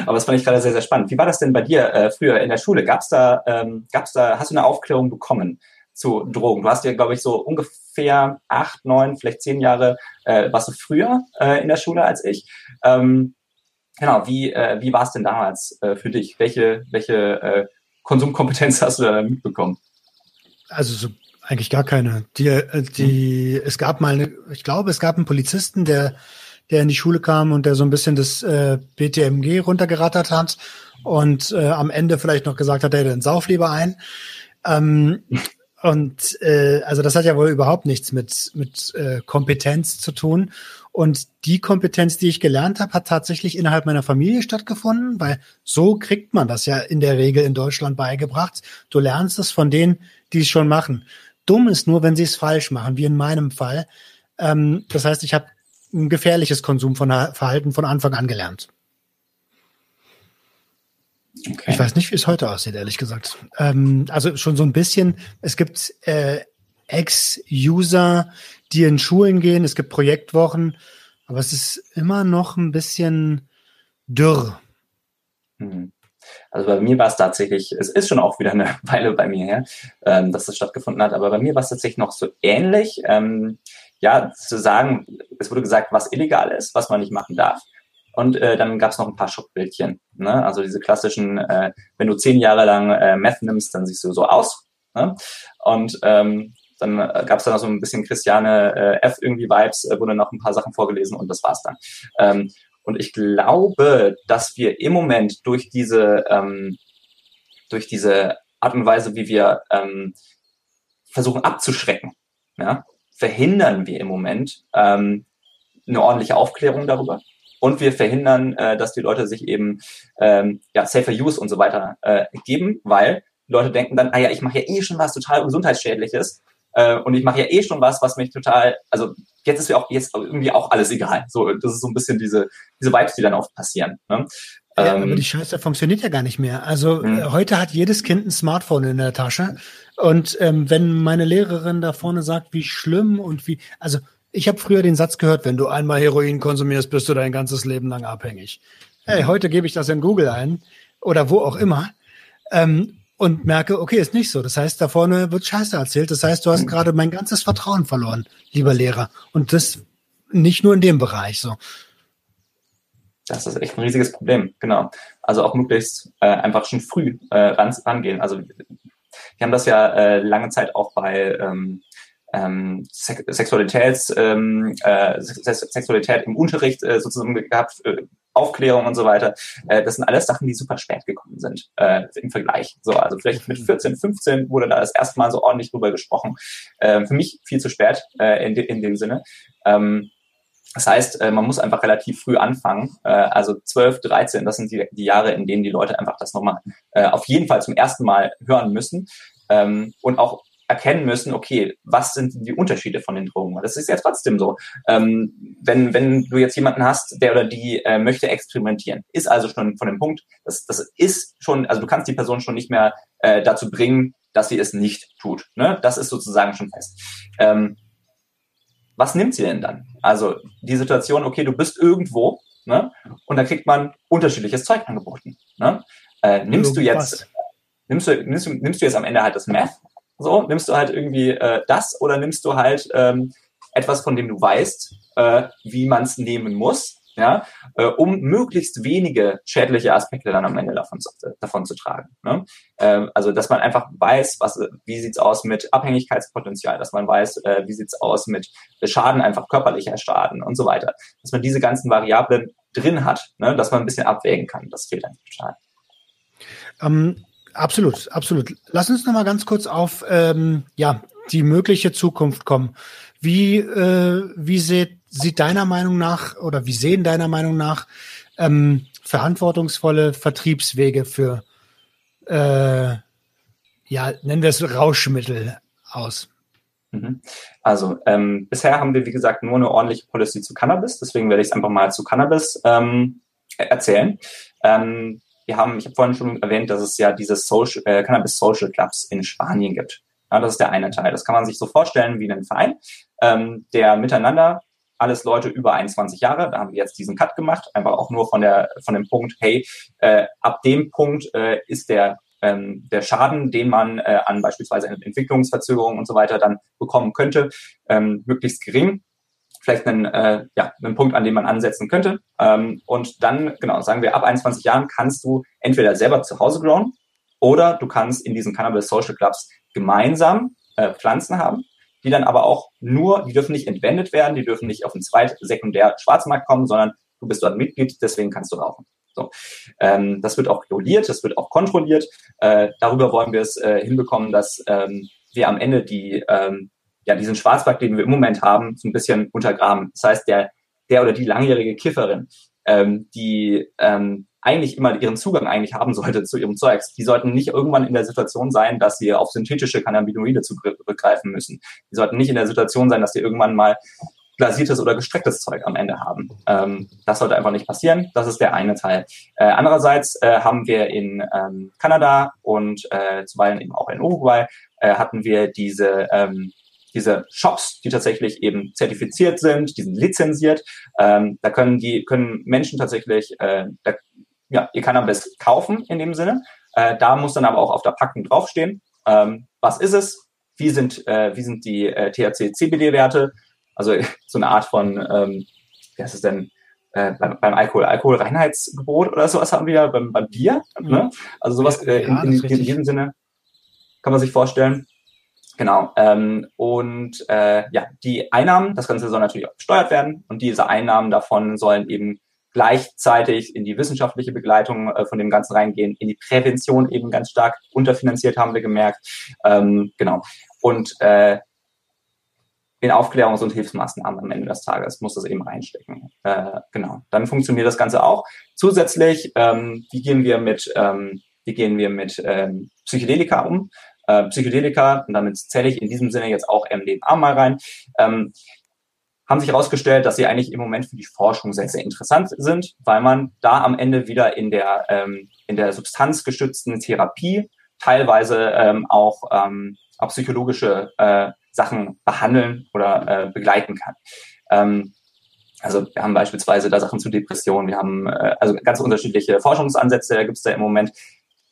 Aber das fand ich gerade sehr, sehr spannend. Wie war das denn bei dir äh, früher in der Schule? Gab's da, ähm, gab's da, hast du eine Aufklärung bekommen zu Drogen? Du hast ja, glaube ich, so ungefähr acht, neun, vielleicht zehn Jahre, äh, warst du früher äh, in der Schule als ich. Ähm, genau, wie, äh, wie war es denn damals äh, für dich? Welche, welche äh, Konsumkompetenz hast du da mitbekommen? Also so eigentlich gar keine. Die, äh, die, hm. es gab mal, eine, ich glaube, es gab einen Polizisten, der der in die Schule kam und der so ein bisschen das äh, BTMG runtergerattert hat und äh, am Ende vielleicht noch gesagt hat, er den sauf lieber ein. Ähm, und äh, also das hat ja wohl überhaupt nichts mit, mit äh, Kompetenz zu tun. Und die Kompetenz, die ich gelernt habe, hat tatsächlich innerhalb meiner Familie stattgefunden, weil so kriegt man das ja in der Regel in Deutschland beigebracht. Du lernst es von denen, die es schon machen. Dumm ist nur, wenn sie es falsch machen, wie in meinem Fall. Ähm, das heißt, ich habe ein gefährliches Konsumverhalten von Anfang an gelernt. Okay. Ich weiß nicht, wie es heute aussieht, ehrlich gesagt. Ähm, also schon so ein bisschen. Es gibt äh, Ex-User, die in Schulen gehen. Es gibt Projektwochen, aber es ist immer noch ein bisschen dürr. Hm. Also bei mir war es tatsächlich, es ist schon auch wieder eine Weile bei mir her, ähm, dass das stattgefunden hat, aber bei mir war es tatsächlich noch so ähnlich. Ähm, ja, zu sagen, es wurde gesagt, was illegal ist, was man nicht machen darf. Und äh, dann gab es noch ein paar Schockbildchen. Ne? Also diese klassischen, äh, wenn du zehn Jahre lang äh, Meth nimmst, dann siehst du so aus. Ne? Und ähm, dann äh, gab es da noch so ein bisschen Christiane äh, F. irgendwie Vibes, äh, wurde noch ein paar Sachen vorgelesen und das war's dann. Ähm, und ich glaube, dass wir im Moment durch diese, ähm, durch diese Art und Weise, wie wir ähm, versuchen abzuschrecken, ja, verhindern wir im Moment ähm, eine ordentliche Aufklärung darüber. Und wir verhindern, äh, dass die Leute sich eben ähm, ja, Safer Use und so weiter äh, geben, weil Leute denken dann, ah ja, ich mache ja eh schon was total gesundheitsschädliches äh, und ich mache ja eh schon was, was mich total, also jetzt ist ja auch jetzt irgendwie auch alles egal. So, das ist so ein bisschen diese diese Vibes, die dann oft passieren. Ne? Ja, aber ähm, die Scheiße funktioniert ja gar nicht mehr. Also mh. Hm. heute hat jedes Kind ein Smartphone in der Tasche. Und ähm, wenn meine Lehrerin da vorne sagt, wie schlimm und wie, also ich habe früher den Satz gehört, wenn du einmal Heroin konsumierst, bist du dein ganzes Leben lang abhängig. Hey, heute gebe ich das in Google ein oder wo auch immer. Ähm, und merke, okay, ist nicht so. Das heißt, da vorne wird Scheiße erzählt. Das heißt, du hast gerade mein ganzes Vertrauen verloren, lieber Lehrer. Und das nicht nur in dem Bereich so. Das ist echt ein riesiges Problem, genau. Also auch möglichst äh, einfach schon früh äh, ran, rangehen. Also wir haben das ja äh, lange Zeit auch bei ähm, ähm, Sexualitäts, ähm, äh, Sexualität im Unterricht äh, sozusagen gehabt, äh, Aufklärung und so weiter. Äh, das sind alles Sachen, die super spät gekommen sind äh, im Vergleich. So, also vielleicht mit 14, 15 wurde da das erste Mal so ordentlich drüber gesprochen. Äh, für mich viel zu spät äh, in, de in dem Sinne. Ähm, das heißt, äh, man muss einfach relativ früh anfangen. Äh, also 12, 13, das sind die, die Jahre, in denen die Leute einfach das nochmal äh, auf jeden Fall zum ersten Mal hören müssen. Ähm, und auch erkennen müssen, okay, was sind die Unterschiede von den Drogen? Das ist ja trotzdem so. Ähm, wenn, wenn du jetzt jemanden hast, der oder die äh, möchte experimentieren, ist also schon von dem Punkt, das, das ist schon, also du kannst die Person schon nicht mehr äh, dazu bringen, dass sie es nicht tut. Ne? Das ist sozusagen schon fest. Ähm, was nimmt sie denn dann? Also die Situation, okay, du bist irgendwo ne? und da kriegt man unterschiedliches Zeug angeboten. Ne? Äh, nimmst du jetzt, nimmst du, nimmst du, nimmst du jetzt am Ende halt das Meth so, nimmst du halt irgendwie äh, das oder nimmst du halt ähm, etwas, von dem du weißt, äh, wie man es nehmen muss, ja, äh, um möglichst wenige schädliche Aspekte dann am Ende davon zu, davon zu tragen. Ne? Äh, also, dass man einfach weiß, was, wie sieht's aus mit Abhängigkeitspotenzial, dass man weiß, äh, wie sieht's aus mit Schaden, einfach körperlicher Schaden und so weiter. Dass man diese ganzen Variablen drin hat, ne? dass man ein bisschen abwägen kann. Das fehlt einfach total. Ähm, Absolut, absolut. Lass uns noch mal ganz kurz auf ähm, ja die mögliche Zukunft kommen. Wie äh, wie sieht, sieht deiner Meinung nach oder wie sehen deiner Meinung nach ähm, verantwortungsvolle Vertriebswege für äh, ja nennen wir es Rauschmittel aus? Mhm. Also ähm, bisher haben wir wie gesagt nur eine ordentliche Policy zu Cannabis, deswegen werde ich es einfach mal zu Cannabis ähm, erzählen. Ähm, wir haben, ich habe vorhin schon erwähnt, dass es ja diese Social, äh, Cannabis Social Clubs in Spanien gibt. Ja, das ist der eine Teil. Das kann man sich so vorstellen wie einen Verein, ähm, der miteinander alles Leute über 21 Jahre, da haben wir jetzt diesen Cut gemacht, einfach auch nur von der von dem Punkt, hey, äh, ab dem Punkt äh, ist der ähm, der Schaden, den man äh, an beispielsweise Entwicklungsverzögerungen und so weiter dann bekommen könnte, ähm, möglichst gering vielleicht einen, äh, ja, einen Punkt, an dem man ansetzen könnte. Ähm, und dann, genau, sagen wir, ab 21 Jahren kannst du entweder selber zu Hause growen oder du kannst in diesen Cannabis Social Clubs gemeinsam äh, Pflanzen haben, die dann aber auch nur, die dürfen nicht entwendet werden, die dürfen nicht auf den Zweit-, Sekundär-, Schwarzmarkt kommen, sondern du bist dort Mitglied, deswegen kannst du rauchen. So. Ähm, das wird auch reguliert, das wird auch kontrolliert. Äh, darüber wollen wir es äh, hinbekommen, dass ähm, wir am Ende die ähm, ja, diesen Schwarzmarkt, den wir im Moment haben, so ein bisschen untergraben. Das heißt, der, der oder die langjährige Kifferin, ähm, die ähm, eigentlich immer ihren Zugang eigentlich haben sollte zu ihrem Zeugs, die sollten nicht irgendwann in der Situation sein, dass sie auf synthetische Cannabinoide zurückgreifen müssen. Die sollten nicht in der Situation sein, dass sie irgendwann mal glasiertes oder gestrecktes Zeug am Ende haben. Ähm, das sollte einfach nicht passieren. Das ist der eine Teil. Äh, andererseits äh, haben wir in ähm, Kanada und äh, zuweilen eben auch in Uruguay äh, hatten wir diese ähm, diese Shops, die tatsächlich eben zertifiziert sind, die sind lizenziert. Ähm, da können die können Menschen tatsächlich äh, da, ja, ihr Cannabis kaufen in dem Sinne. Äh, da muss dann aber auch auf der Packung draufstehen, ähm, was ist es, wie sind äh, wie sind die äh, THC-CBD-Werte, also so eine Art von ähm, wie heißt es denn äh, beim, beim Alkohol, Alkoholreinheitsgebot oder sowas haben wir ja beim, beim Bier. Ne? Also sowas äh, in, in, in diesem Sinne kann man sich vorstellen. Genau. Ähm, und äh, ja, die Einnahmen, das Ganze soll natürlich auch gesteuert werden und diese Einnahmen davon sollen eben gleichzeitig in die wissenschaftliche Begleitung äh, von dem Ganzen reingehen, in die Prävention eben ganz stark unterfinanziert, haben wir gemerkt. Ähm, genau. Und äh, in Aufklärungs- und Hilfsmaßnahmen am Ende des Tages muss das eben reinstecken. Äh, genau. Dann funktioniert das Ganze auch. Zusätzlich, ähm, wie gehen wir mit, ähm, wie gehen wir mit ähm, Psychedelika um? Äh, Psychedelika, und damit zähle ich in diesem Sinne jetzt auch MDMA mal rein, ähm, haben sich herausgestellt, dass sie eigentlich im Moment für die Forschung sehr, sehr interessant sind, weil man da am Ende wieder in der, ähm, in der substanzgestützten Therapie teilweise ähm, auch, ähm, auch psychologische äh, Sachen behandeln oder äh, begleiten kann. Ähm, also wir haben beispielsweise da Sachen zu Depressionen, wir haben äh, also ganz unterschiedliche Forschungsansätze gibt es da im Moment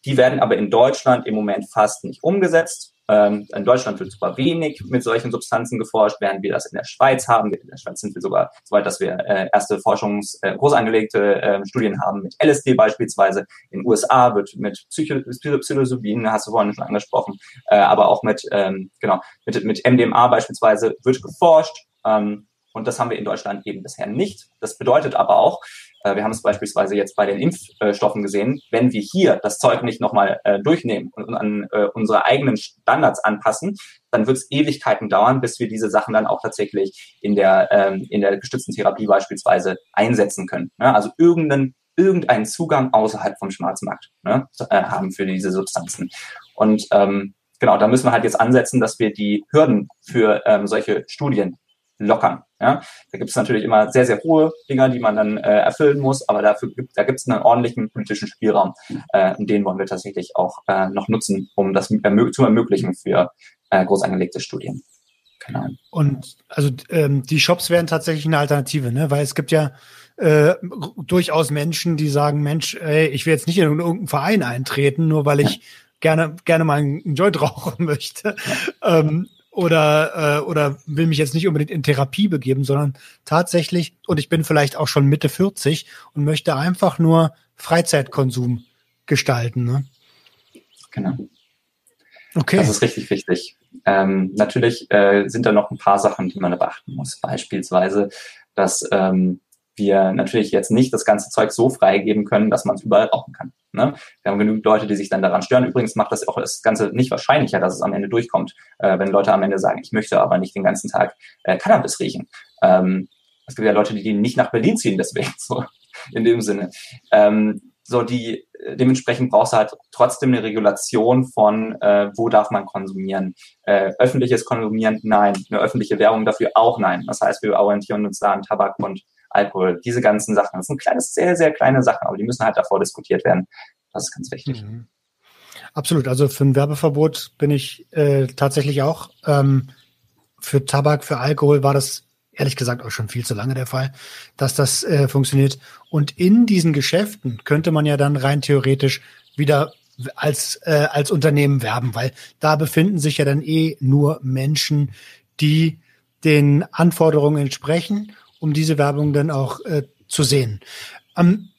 Die werden aber in Deutschland im Moment fast nicht umgesetzt. Ähm, in Deutschland wird super wenig mit solchen Substanzen geforscht, während wir das in der Schweiz haben. In der Schweiz sind wir sogar so weit, dass wir äh, erste Forschungs-, äh, groß angelegte äh, Studien haben mit LSD beispielsweise. In den USA wird mit Psycho Psilocybin, hast du vorhin schon angesprochen, äh, aber auch mit, ähm, genau, mit, mit MDMA beispielsweise wird geforscht. Ähm, und das haben wir in Deutschland eben bisher nicht. Das bedeutet aber auch, äh, wir haben es beispielsweise jetzt bei den Impfstoffen gesehen, wenn wir hier das Zeug nicht nochmal äh, durchnehmen und an äh, unsere eigenen Standards anpassen, dann wird es Ewigkeiten dauern, bis wir diese Sachen dann auch tatsächlich in der, ähm, in der gestützten Therapie beispielsweise einsetzen können. Ne? Also irgendeinen irgendeinen Zugang außerhalb vom Schwarzmarkt ne, haben für diese Substanzen. Und ähm, genau, da müssen wir halt jetzt ansetzen, dass wir die Hürden für ähm, solche Studien lockern. Ja? Da gibt es natürlich immer sehr, sehr hohe Dinger, die man dann äh, erfüllen muss, aber dafür gibt, da gibt es einen ordentlichen politischen Spielraum, äh, und den wollen wir tatsächlich auch äh, noch nutzen, um das zu ermöglichen für äh, groß angelegte Studien. Genau. Und also ähm, die Shops wären tatsächlich eine Alternative, ne? Weil es gibt ja äh, durchaus Menschen, die sagen, Mensch, ey, ich will jetzt nicht in irgendeinen Verein eintreten, nur weil ich ja. gerne gerne mal einen Joint rauchen möchte. Ja. Ähm, oder, äh, oder will mich jetzt nicht unbedingt in Therapie begeben, sondern tatsächlich, und ich bin vielleicht auch schon Mitte 40 und möchte einfach nur Freizeitkonsum gestalten. Ne? Genau. Okay. Das ist richtig wichtig. Ähm, natürlich äh, sind da noch ein paar Sachen, die man beachten muss. Beispielsweise, dass ähm, wir natürlich jetzt nicht das ganze Zeug so freigeben können, dass man es überall rauchen kann. Ne? Wir haben genügend Leute, die sich dann daran stören. Übrigens macht das auch das Ganze nicht wahrscheinlicher, dass es am Ende durchkommt, äh, wenn Leute am Ende sagen, ich möchte aber nicht den ganzen Tag äh, Cannabis riechen. Ähm, es gibt ja Leute, die nicht nach Berlin ziehen, deswegen so in dem Sinne. Ähm, so die dementsprechend brauchst du halt trotzdem eine Regulation von, äh, wo darf man konsumieren. Äh, öffentliches Konsumieren, nein. Eine öffentliche Werbung dafür auch nein. Das heißt, wir orientieren uns da an Tabak und Alkohol, diese ganzen Sachen. Das sind kleine, sehr, sehr kleine Sachen, aber die müssen halt davor diskutiert werden. Das ist ganz wichtig. Mhm. Absolut. Also für ein Werbeverbot bin ich äh, tatsächlich auch. Ähm, für Tabak, für Alkohol war das ehrlich gesagt auch schon viel zu lange der Fall, dass das äh, funktioniert. Und in diesen Geschäften könnte man ja dann rein theoretisch wieder als, äh, als Unternehmen werben, weil da befinden sich ja dann eh nur Menschen, die den Anforderungen entsprechen um diese Werbung dann auch äh, zu sehen. Ähm,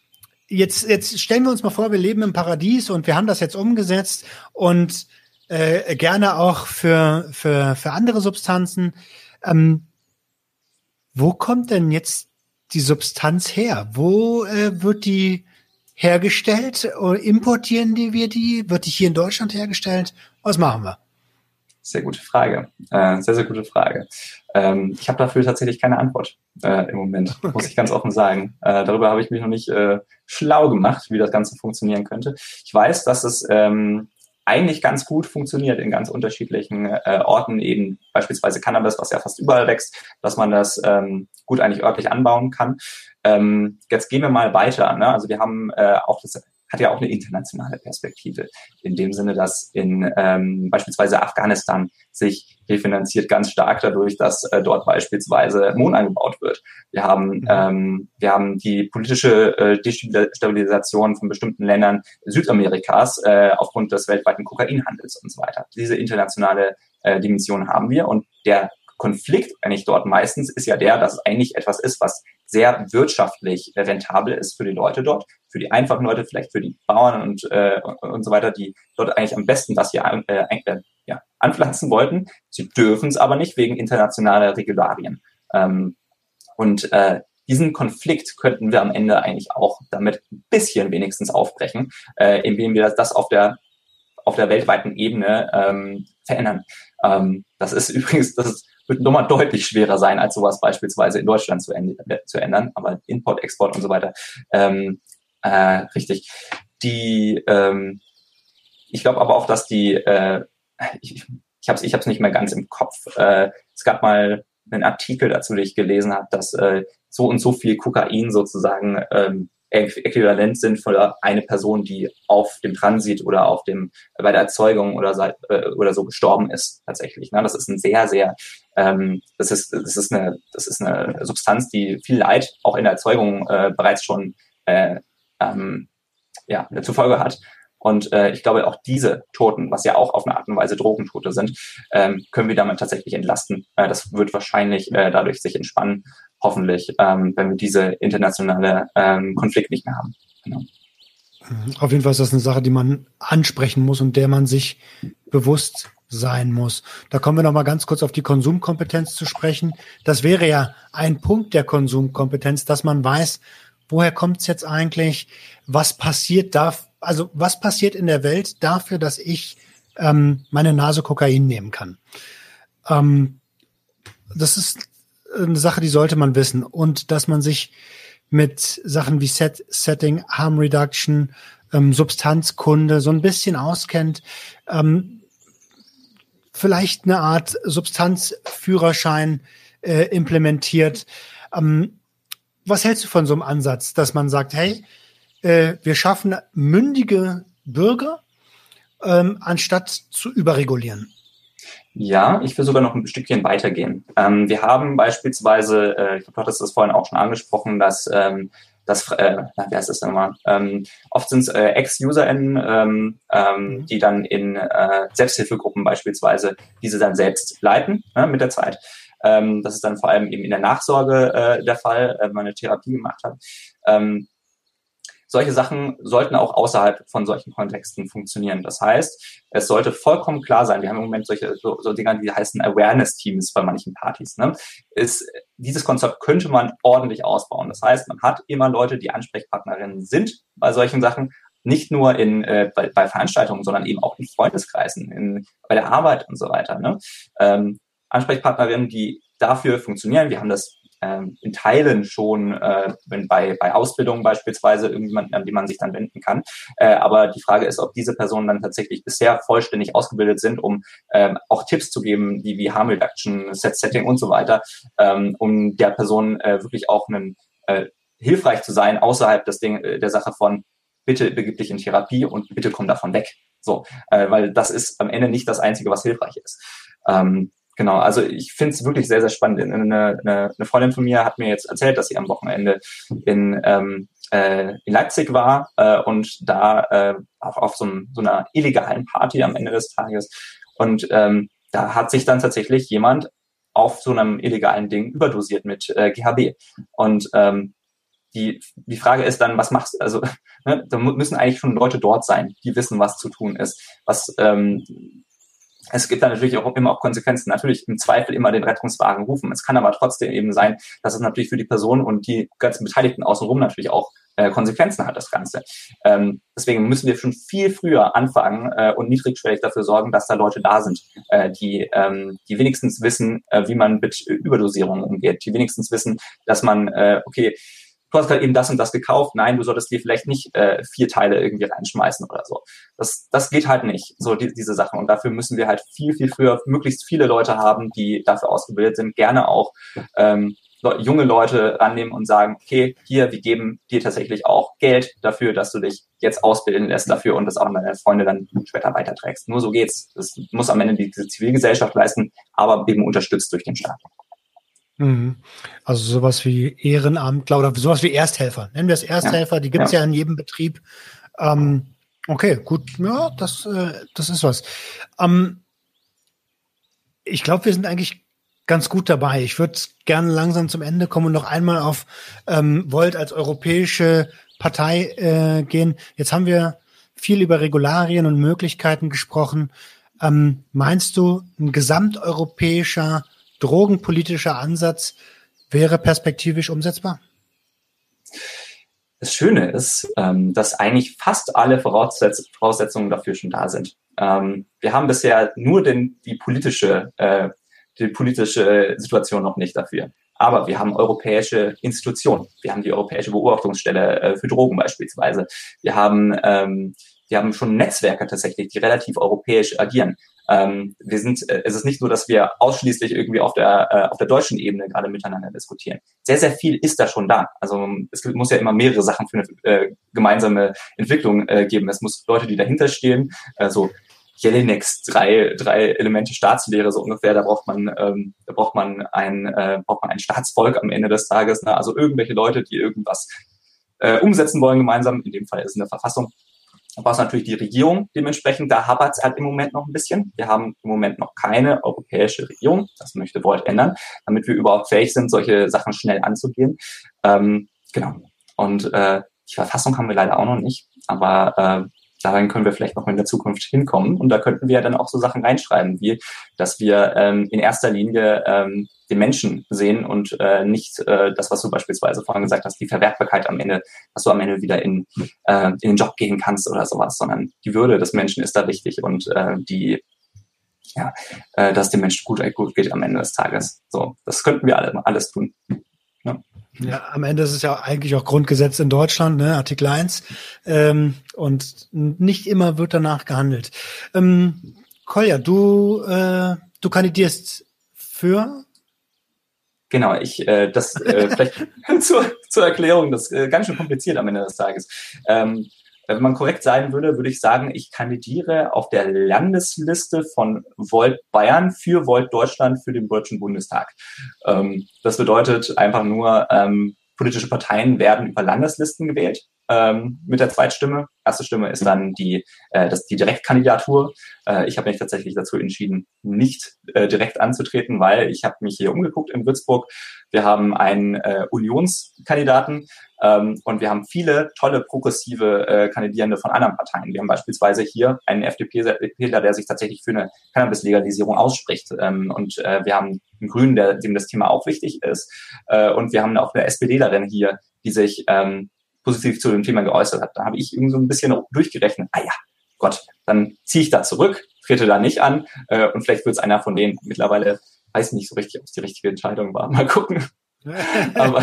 jetzt, jetzt stellen wir uns mal vor, wir leben im Paradies und wir haben das jetzt umgesetzt und äh, gerne auch für, für, für andere Substanzen. Ähm, wo kommt denn jetzt die Substanz her? Wo äh, wird die hergestellt? Importieren die wir die? Wird die hier in Deutschland hergestellt? Was machen wir? Sehr gute Frage. Äh, sehr, sehr gute Frage. Ähm, ich habe dafür tatsächlich keine Antwort äh, im Moment, okay. muss ich ganz offen sagen. Äh, darüber habe ich mich noch nicht äh, schlau gemacht, wie das Ganze funktionieren könnte. Ich weiß, dass es ähm, eigentlich ganz gut funktioniert in ganz unterschiedlichen äh, Orten, eben beispielsweise Cannabis, was ja fast überall wächst, dass man das ähm, gut eigentlich örtlich anbauen kann. Ähm, jetzt gehen wir mal weiter. Ne? Also wir haben äh, auch das hat ja auch eine internationale Perspektive. In dem Sinne, dass in ähm, beispielsweise Afghanistan sich refinanziert ganz stark dadurch, dass äh, dort beispielsweise Mohn angebaut wird. Wir haben, mhm. ähm, wir haben die politische äh, Destabilisation von bestimmten Ländern Südamerikas äh, aufgrund des weltweiten Kokainhandels und so weiter. Diese internationale äh, Dimension haben wir und der Konflikt eigentlich dort meistens ist ja der, dass es eigentlich etwas ist, was sehr wirtschaftlich rentabel ist für die Leute dort, für die einfachen Leute, vielleicht für die Bauern und, äh, und so weiter, die dort eigentlich am besten das hier äh, äh, ja, anpflanzen wollten. Sie dürfen es aber nicht wegen internationaler Regularien. Ähm, und äh, diesen Konflikt könnten wir am Ende eigentlich auch damit ein bisschen wenigstens aufbrechen, äh, indem wir das auf der auf der weltweiten Ebene ähm, verändern. Ähm, das ist übrigens, das wird nochmal deutlich schwerer sein, als sowas beispielsweise in Deutschland zu, zu ändern, aber Import, Export und so weiter. Ähm, äh, richtig. Die, ähm, ich glaube aber auch, dass die, äh, ich, ich habe es ich nicht mehr ganz im Kopf. Äh, es gab mal einen Artikel dazu, den ich gelesen habe, dass äh, so und so viel Kokain sozusagen ähm, äquivalent sind für eine Person, die auf dem Transit oder auf dem bei der Erzeugung oder, äh, oder so gestorben ist tatsächlich. Ne? Das ist ein sehr sehr ähm, das ist das ist eine das ist eine Substanz, die viel Leid auch in der Erzeugung äh, bereits schon äh, ähm, ja zur Folge hat. Und äh, ich glaube, auch diese Toten, was ja auch auf eine Art und Weise Drogentote sind, ähm, können wir damit tatsächlich entlasten. Äh, das wird wahrscheinlich äh, dadurch sich entspannen, hoffentlich, ähm, wenn wir diese internationale ähm, Konflikt nicht mehr haben. Genau. Mhm. Auf jeden Fall ist das eine Sache, die man ansprechen muss und der man sich bewusst sein muss. Da kommen wir noch mal ganz kurz auf die Konsumkompetenz zu sprechen. Das wäre ja ein Punkt der Konsumkompetenz, dass man weiß, woher kommt es jetzt eigentlich, was passiert da, also was passiert in der Welt dafür, dass ich ähm, meine Nase Kokain nehmen kann. Ähm, das ist eine Sache, die sollte man wissen und dass man sich mit Sachen wie Set, Setting, Harm Reduction, ähm, Substanzkunde so ein bisschen auskennt. Ähm, vielleicht eine Art Substanzführerschein äh, implementiert. Ähm, was hältst du von so einem Ansatz, dass man sagt, hey, äh, wir schaffen mündige Bürger, ähm, anstatt zu überregulieren? Ja, ich will sogar noch ein Stückchen weitergehen. Ähm, wir haben beispielsweise, äh, ich glaube, du hattest das vorhin auch schon angesprochen, dass ähm, das, äh, wie heißt das nochmal? Ähm, oft sind es äh, Ex-UserInnen, ähm, ähm, mhm. die dann in äh, Selbsthilfegruppen beispielsweise diese dann selbst leiten ne, mit der Zeit. Ähm, das ist dann vor allem eben in der Nachsorge äh, der Fall, äh, wenn man eine Therapie gemacht hat. Ähm, solche Sachen sollten auch außerhalb von solchen Kontexten funktionieren. Das heißt, es sollte vollkommen klar sein, wir haben im Moment solche so, so Dinger, die heißen Awareness-Teams bei manchen Partys. Ne? Ist, dieses Konzept könnte man ordentlich ausbauen. Das heißt, man hat immer Leute, die Ansprechpartnerinnen sind bei solchen Sachen, nicht nur in, äh, bei, bei Veranstaltungen, sondern eben auch in Freundeskreisen, in, bei der Arbeit und so weiter. Ne? Ähm, Ansprechpartnerinnen, die dafür funktionieren. Wir haben das ähm, in Teilen schon äh, wenn bei, bei Ausbildungen beispielsweise irgendjemanden, an den man sich dann wenden kann. Äh, aber die Frage ist, ob diese Personen dann tatsächlich bisher vollständig ausgebildet sind, um ähm, auch Tipps zu geben, die wie Harm Reduction, Set Setting und so weiter, ähm, um der Person äh, wirklich auch einen äh, hilfreich zu sein außerhalb des Ding, äh, der Sache von bitte begib dich in Therapie und bitte komm davon weg. So, äh, weil das ist am Ende nicht das Einzige, was hilfreich ist. Ähm, Genau, also ich finde es wirklich sehr, sehr spannend. Eine, eine, eine Freundin von mir hat mir jetzt erzählt, dass sie am Wochenende in, ähm, äh, in Leipzig war äh, und da äh, auf, auf so, so einer illegalen Party am Ende des Tages. Und ähm, da hat sich dann tatsächlich jemand auf so einem illegalen Ding überdosiert mit äh, GHB. Und ähm, die, die Frage ist dann, was machst du? Also, ne, da müssen eigentlich schon Leute dort sein, die wissen, was zu tun ist. Was ähm, es gibt dann natürlich auch immer auch Konsequenzen. Natürlich im Zweifel immer den Rettungswagen rufen. Es kann aber trotzdem eben sein, dass es natürlich für die Person und die ganzen Beteiligten außenrum natürlich auch äh, Konsequenzen hat, das Ganze. Ähm, deswegen müssen wir schon viel früher anfangen äh, und niedrigschwellig dafür sorgen, dass da Leute da sind, äh, die, ähm, die wenigstens wissen, äh, wie man mit Überdosierungen umgeht, die wenigstens wissen, dass man, äh, okay, du hast gerade eben das und das gekauft, nein, du solltest dir vielleicht nicht äh, vier Teile irgendwie reinschmeißen oder so. Das, das geht halt nicht, so die, diese Sachen. Und dafür müssen wir halt viel, viel früher möglichst viele Leute haben, die dafür ausgebildet sind, gerne auch ähm, junge Leute rannehmen und sagen, okay, hier, wir geben dir tatsächlich auch Geld dafür, dass du dich jetzt ausbilden lässt dafür und das auch an deine Freunde dann später weiterträgst. Nur so geht's. Das muss am Ende die Zivilgesellschaft leisten, aber eben unterstützt durch den Staat. Mhm. Also sowas wie Ehrenamt oder sowas wie Ersthelfer. Nennen wir es Ersthelfer, ja. die gibt es ja. ja. in jedem Betrieb. Ähm, okay, gut, ja, das, äh, das ist was. Ähm, ich glaube, wir sind eigentlich ganz gut dabei. Ich würde gerne langsam zum Ende kommen und noch einmal auf ähm, Volt als europäische Partei äh, gehen. Jetzt haben wir viel über Regularien und Möglichkeiten gesprochen. Ähm, meinst du, ein gesamteuropäischer drogenpolitischer Ansatz wäre perspektivisch umsetzbar? Das Schöne ist, ähm, dass eigentlich fast alle Voraussetz Voraussetzungen dafür schon da sind. Ähm, wir haben bisher nur den, die politische, äh, die politische Situation noch nicht dafür. Aber wir haben europäische Institutionen. Wir haben die Europäische Beobachtungsstelle äh, für Drogen beispielsweise. Wir haben, ähm, wir haben schon Netzwerke tatsächlich, die relativ europäisch agieren. Ähm, wir sind, äh, es ist nicht nur, dass wir ausschließlich irgendwie auf der, äh, auf der deutschen Ebene gerade miteinander diskutieren. Sehr, sehr viel ist da schon da. Also es muss ja immer mehrere Sachen für eine äh, gemeinsame Entwicklung äh, geben. Es muss Leute, die dahinter stehen, äh, so Jelineks drei, drei Elemente Staatslehre so ungefähr. Da braucht man, ähm, da braucht man ein, äh, braucht man ein Staatsvolk am Ende des Tages. Ne? Also irgendwelche Leute, die irgendwas äh, umsetzen wollen gemeinsam. In dem Fall ist es eine Verfassung. Brauchst natürlich die Regierung dementsprechend. Da hapert es halt im Moment noch ein bisschen. Wir haben im Moment noch keine europäische Regierung. Das möchte Volt ändern, damit wir überhaupt fähig sind, solche Sachen schnell anzugehen. Ähm, genau. Und äh, die Verfassung haben wir leider auch noch nicht, aber äh, daran können wir vielleicht noch in der Zukunft hinkommen. Und da könnten wir dann auch so Sachen reinschreiben, wie dass wir ähm, in erster Linie ähm, den Menschen sehen und äh, nicht äh, das, was du beispielsweise vorhin gesagt hast, die Verwertbarkeit am Ende, dass du am Ende wieder in, äh, in den Job gehen kannst oder sowas, sondern die Würde des Menschen ist da wichtig und äh, die ja, äh, dass dem Menschen gut, gut geht am Ende des Tages. So, das könnten wir alle, alles tun. Ja. Ja, am Ende ist es ja eigentlich auch Grundgesetz in Deutschland, ne, Artikel 1. Ähm, und nicht immer wird danach gehandelt. Ähm, Kolja, du, äh, du kandidierst für? Genau, ich, äh, das äh, vielleicht zur, zur Erklärung, das ist äh, ganz schön kompliziert am Ende des Tages. Ähm, wenn man korrekt sein würde, würde ich sagen, ich kandidiere auf der Landesliste von Volt Bayern für Volt Deutschland für den Deutschen Bundestag. Ähm, das bedeutet einfach nur, ähm, politische Parteien werden über Landeslisten gewählt ähm, mit der Zweitstimme. Erste Stimme ist dann die, äh, das, die Direktkandidatur. Äh, ich habe mich tatsächlich dazu entschieden, nicht äh, direkt anzutreten, weil ich habe mich hier umgeguckt in Würzburg. Wir haben einen äh, Unionskandidaten ähm, und wir haben viele tolle progressive äh, Kandidierende von anderen Parteien. Wir haben beispielsweise hier einen FDP-Wähler, der sich tatsächlich für eine Cannabis-Legalisierung ausspricht. Ähm, und äh, wir haben einen Grünen, der, dem das Thema auch wichtig ist. Äh, und wir haben auch eine SPDlerin hier, die sich ähm, positiv zu dem Thema geäußert hat. Da habe ich irgendwie so ein bisschen durchgerechnet, ah ja, Gott, dann ziehe ich da zurück, trete da nicht an äh, und vielleicht wird es einer von denen. Mittlerweile weiß ich nicht so richtig, ob es die richtige Entscheidung war. Mal gucken. aber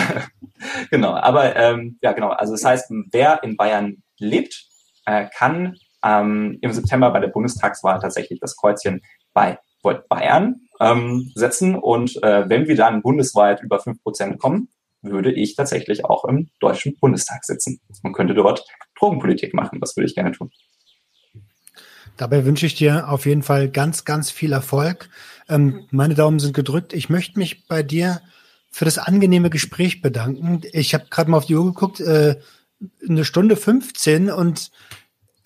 genau, aber ähm, ja genau, also das heißt, wer in Bayern lebt, äh, kann ähm, im September bei der Bundestagswahl tatsächlich das Kreuzchen bei Volt Bayern ähm, setzen und äh, wenn wir dann bundesweit über fünf Prozent kommen, würde ich tatsächlich auch im Deutschen Bundestag sitzen und könnte dort Drogenpolitik machen. Das würde ich gerne tun. Dabei wünsche ich dir auf jeden Fall ganz, ganz viel Erfolg. Ähm, meine Daumen sind gedrückt. Ich möchte mich bei dir für das angenehme Gespräch bedanken. Ich habe gerade mal auf die Uhr geguckt, äh, eine Stunde 15 und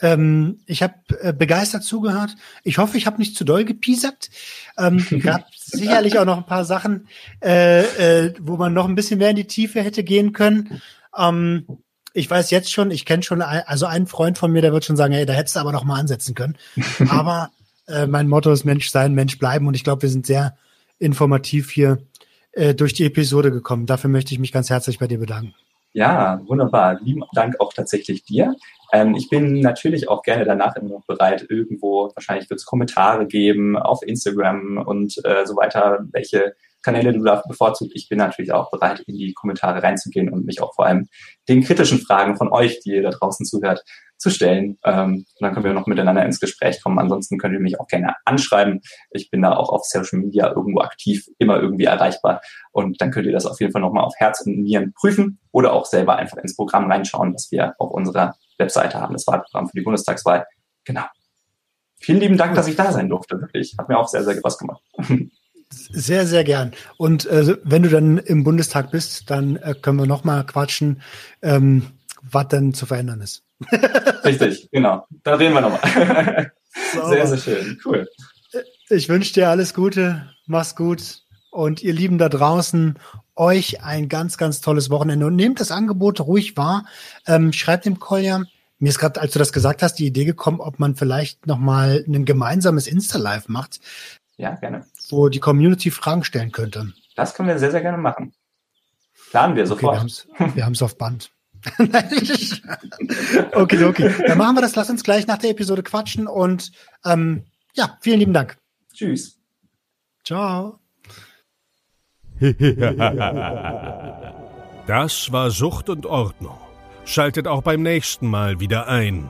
ähm, ich habe äh, begeistert zugehört. Ich hoffe, ich habe nicht zu doll gepiesackt. Ähm, gab sicherlich auch noch ein paar Sachen, äh, äh, wo man noch ein bisschen mehr in die Tiefe hätte gehen können. Ähm, ich weiß jetzt schon, ich kenne schon, ein, also einen Freund von mir, der wird schon sagen, hey, da hättest du aber noch mal ansetzen können. aber äh, mein Motto ist Mensch sein, Mensch bleiben und ich glaube, wir sind sehr informativ hier äh, durch die Episode gekommen. Dafür möchte ich mich ganz herzlich bei dir bedanken. Ja, wunderbar. Lieben Dank auch tatsächlich dir. Ähm, ich bin natürlich auch gerne danach immer noch bereit, irgendwo, wahrscheinlich wird es Kommentare geben auf Instagram und äh, so weiter, welche Kanäle du da bevorzugt. Ich bin natürlich auch bereit, in die Kommentare reinzugehen und mich auch vor allem den kritischen Fragen von euch, die ihr da draußen zuhört, zu stellen. Ähm, dann können wir noch miteinander ins Gespräch kommen. Ansonsten könnt ihr mich auch gerne anschreiben. Ich bin da auch auf Social Media irgendwo aktiv, immer irgendwie erreichbar. Und dann könnt ihr das auf jeden Fall nochmal auf Herz und Nieren prüfen oder auch selber einfach ins Programm reinschauen, was wir auf unserer Webseite haben, das Wahlprogramm für die Bundestagswahl. Genau. Vielen lieben Dank, dass ich da sein durfte. Wirklich. Hat mir auch sehr, sehr Spaß gemacht. Sehr, sehr gern. Und äh, wenn du dann im Bundestag bist, dann äh, können wir noch mal quatschen, ähm, was dann zu verändern ist. Richtig, genau. Da reden wir nochmal. sehr, sehr schön. Cool. Ich wünsche dir alles Gute. Mach's gut. Und ihr Lieben da draußen, euch ein ganz, ganz tolles Wochenende und nehmt das Angebot ruhig wahr. Ähm, schreibt dem Kolja. Mir ist gerade, als du das gesagt hast, die Idee gekommen, ob man vielleicht noch mal ein gemeinsames Insta-Live macht. Ja, gerne. Wo die Community Fragen stellen könnte. Das können wir sehr, sehr gerne machen. Planen wir sofort. Okay, wir haben es auf Band. okay, okay. Dann machen wir das. Lass uns gleich nach der Episode quatschen und ähm, ja, vielen lieben Dank. Tschüss. Ciao. das war Sucht und Ordnung. Schaltet auch beim nächsten Mal wieder ein.